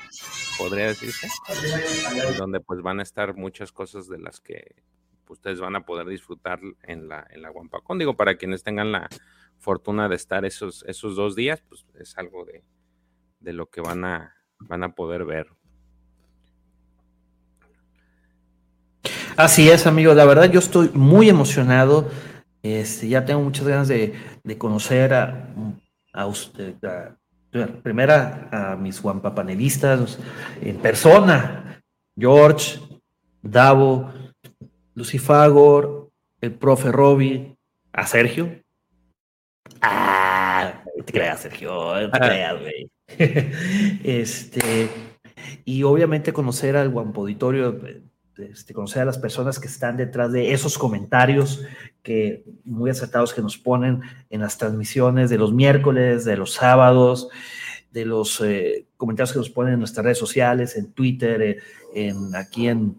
podría decirse, donde pues van a estar muchas cosas de las que ustedes van a poder disfrutar en la, en la Guampacón. Digo, para quienes tengan la fortuna de estar esos, esos dos días, pues es algo de, de lo que van a, van a poder ver. Así es, amigo. La verdad, yo estoy muy emocionado este, ya tengo muchas ganas de, conocer a, a usted, primera a mis guampapanelistas en persona, George, Davo, Lucifagor, el profe Robbie, a Sergio. Ah, te creas, Sergio, te creas, güey. [laughs] este, y obviamente conocer al guampoditorio este, conocer a las personas que están detrás de esos comentarios que muy acertados que nos ponen en las transmisiones de los miércoles, de los sábados, de los eh, comentarios que nos ponen en nuestras redes sociales, en Twitter, eh, en, aquí en,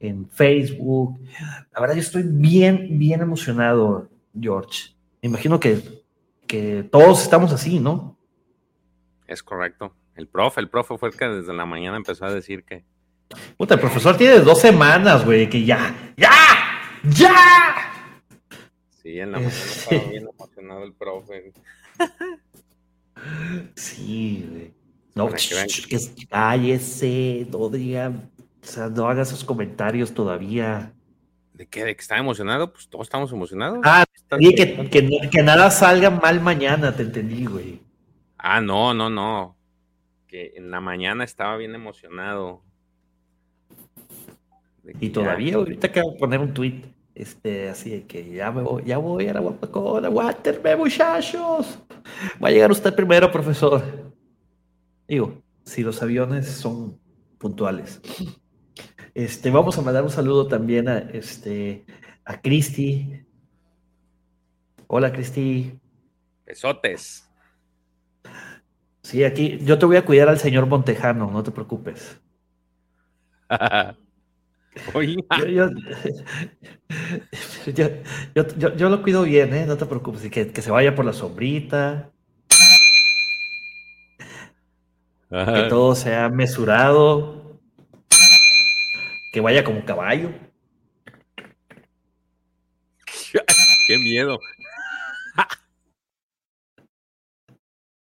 en Facebook. La verdad, yo estoy bien, bien emocionado, George. Me imagino que, que todos estamos así, ¿no? Es correcto. El profe, el profe fue el que desde la mañana empezó a decir que Puta, el profesor tiene dos semanas, güey, que ya, ya, ya. Sí, en la mañana estaba bien emocionado el profe. Sí, güey. No, que cállese, no diga, o sea, no haga esos comentarios todavía. ¿De qué? ¿De que está emocionado? Pues todos estamos emocionados. Ah, que, que, que, nada salga mal mañana, te entendí, güey. Ah, no, no, no. Que en la mañana estaba bien emocionado. Y todavía ahorita que voy a poner un tweet, este, así de que ya me voy, ya voy a la Guapacón, aguántenme muchachos. Va a llegar usted primero, profesor. Digo, si los aviones son puntuales. Este, vamos a mandar un saludo también a, este, a Cristi. Hola, Cristi. Besotes. Sí, aquí yo te voy a cuidar al señor Montejano, no te preocupes. [laughs] [laughs] Yo, lo cuido bien, ¿eh? No te preocupes. Que, que se vaya por la sombrita. Que todo sea mesurado. Que vaya como caballo. [laughs] Qué miedo.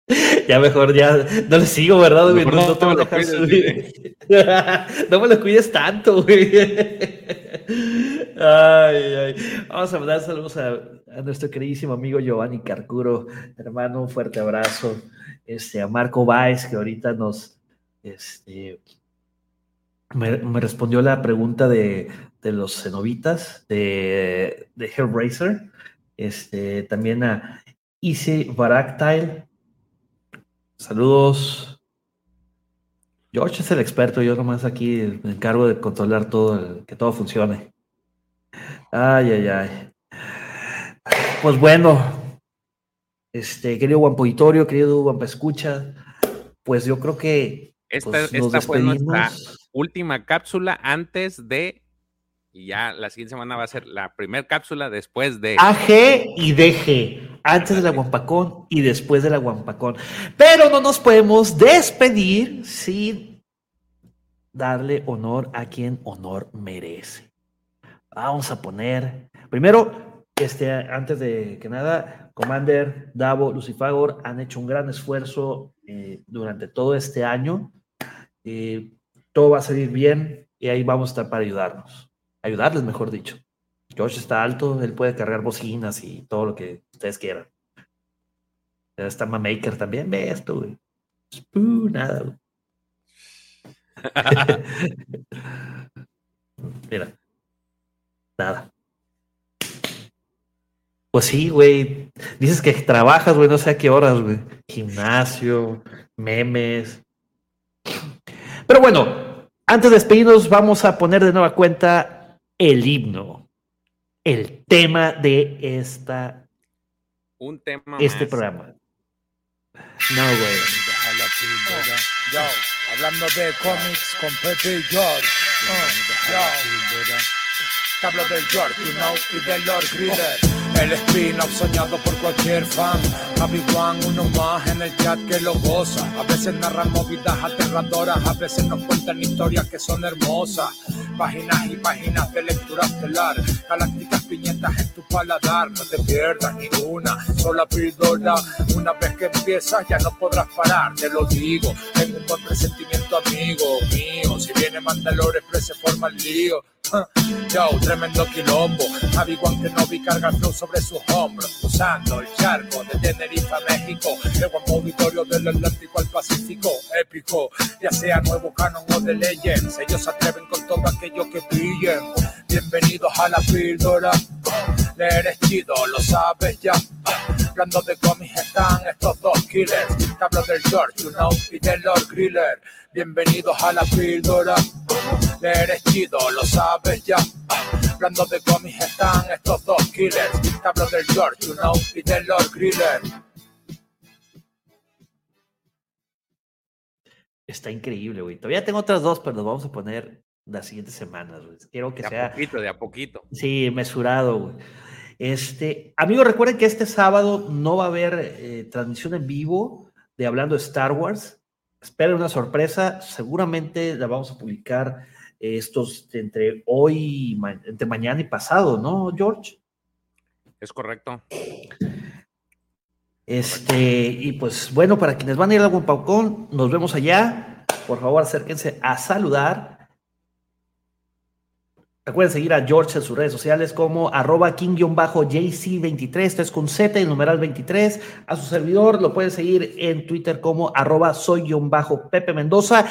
[laughs] Ya mejor ya no le sigo, ¿verdad, güey? No, te me lo cuides, [laughs] no me lo cuides tanto, güey. [laughs] Ay, ay. Vamos a mandar saludos a, nuestro queridísimo amigo Giovanni Carcuro, hermano, un fuerte abrazo. Este, a Marco Baez, que ahorita nos, este, Me, respondió la pregunta de, los cenobitas de, de Hellraiser. Este, también a Easy Baractile. Saludos. George es el experto, yo nomás aquí me encargo de controlar todo, que todo funcione. Ay, ay, ay. Pues bueno, este, querido Guampoitorio, querido Guampa Escucha, pues yo creo que esta, pues, esta fue nuestra última cápsula antes de y ya la siguiente semana va a ser la primera cápsula después de AG y DG, antes de la Guampacón y después de la Guampacón. Pero no nos podemos despedir sin darle honor a quien honor merece. Vamos a poner primero este antes de que nada, Commander, Davo, Lucifagor han hecho un gran esfuerzo eh, durante todo este año. Eh, todo va a salir bien y ahí vamos a estar para ayudarnos ayudarles, mejor dicho. George está alto, él puede cargar bocinas y todo lo que ustedes quieran. Está Maker también, ve esto, güey. nada, [laughs] Mira. Nada. Pues sí, güey. Dices que trabajas, güey, no sé a qué horas, güey. Gimnasio, memes. Pero bueno, antes de despedirnos, vamos a poner de nueva cuenta el himno, el tema de esta un tema este programa. No, güey. Yo, hablando de cómics con Pepe y George. hablo del George, you know, y del Lord Griller. El spin-off soñado por cualquier fan. Wan, uno más en el chat que lo goza. A veces narran movidas aterradoras, a veces nos cuentan historias que son hermosas. Páginas y páginas de lectura estelar. Galácticas piñetas en tu paladar. No te pierdas ninguna sola píldora. Una vez que empiezas ya no podrás parar, te lo digo. Tengo un buen presentimiento, amigo mío. Si viene Mandalore, se forma el lío. Yo, tremendo quilombo. Wan que no vi carga flow sobre sus hombros, cruzando el charco de Tenerife a México, el guapo auditorio del Atlántico al Pacífico, épico, ya sea nuevo canon o de Legends, ellos se atreven con todo aquello que brillen. Bienvenidos a la píldora, eres chido, lo sabes ya. Hablando de cómics están estos dos killers, te hablo del George, you know, y del Lord Griller. Bienvenidos a la píldora, eres chido, lo sabes ya. Hablando de cómics están estos dos killers. Te hablo del George, you know, y del Lord Griller. Está increíble, güey. Todavía tengo otras dos, pero las vamos a poner las siguientes semanas, güey. Quiero que de sea. De a poquito, de a poquito. Sí, mesurado, güey. Este, amigos, recuerden que este sábado no va a haber eh, transmisión en vivo de Hablando de Star Wars. Esperen una sorpresa. Seguramente la vamos a publicar estos entre hoy, entre mañana y pasado, ¿no, George? Es correcto. Este, y pues bueno, para quienes van a ir a algún paucón, nos vemos allá. Por favor, acérquense a saludar. Recuerden seguir a George en sus redes sociales como arroba king-jc23, esto es con Z numeral 23. A su servidor lo pueden seguir en Twitter como arroba soy-pepe Mendoza.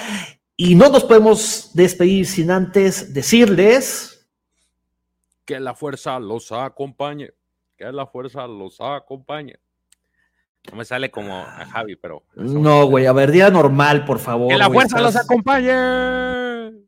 Y no nos podemos despedir sin antes decirles que la fuerza los acompañe, que la fuerza los acompañe. No me sale como a Javi, pero... No, güey, a ver, día normal, por favor. Que la fuerza los acompañe.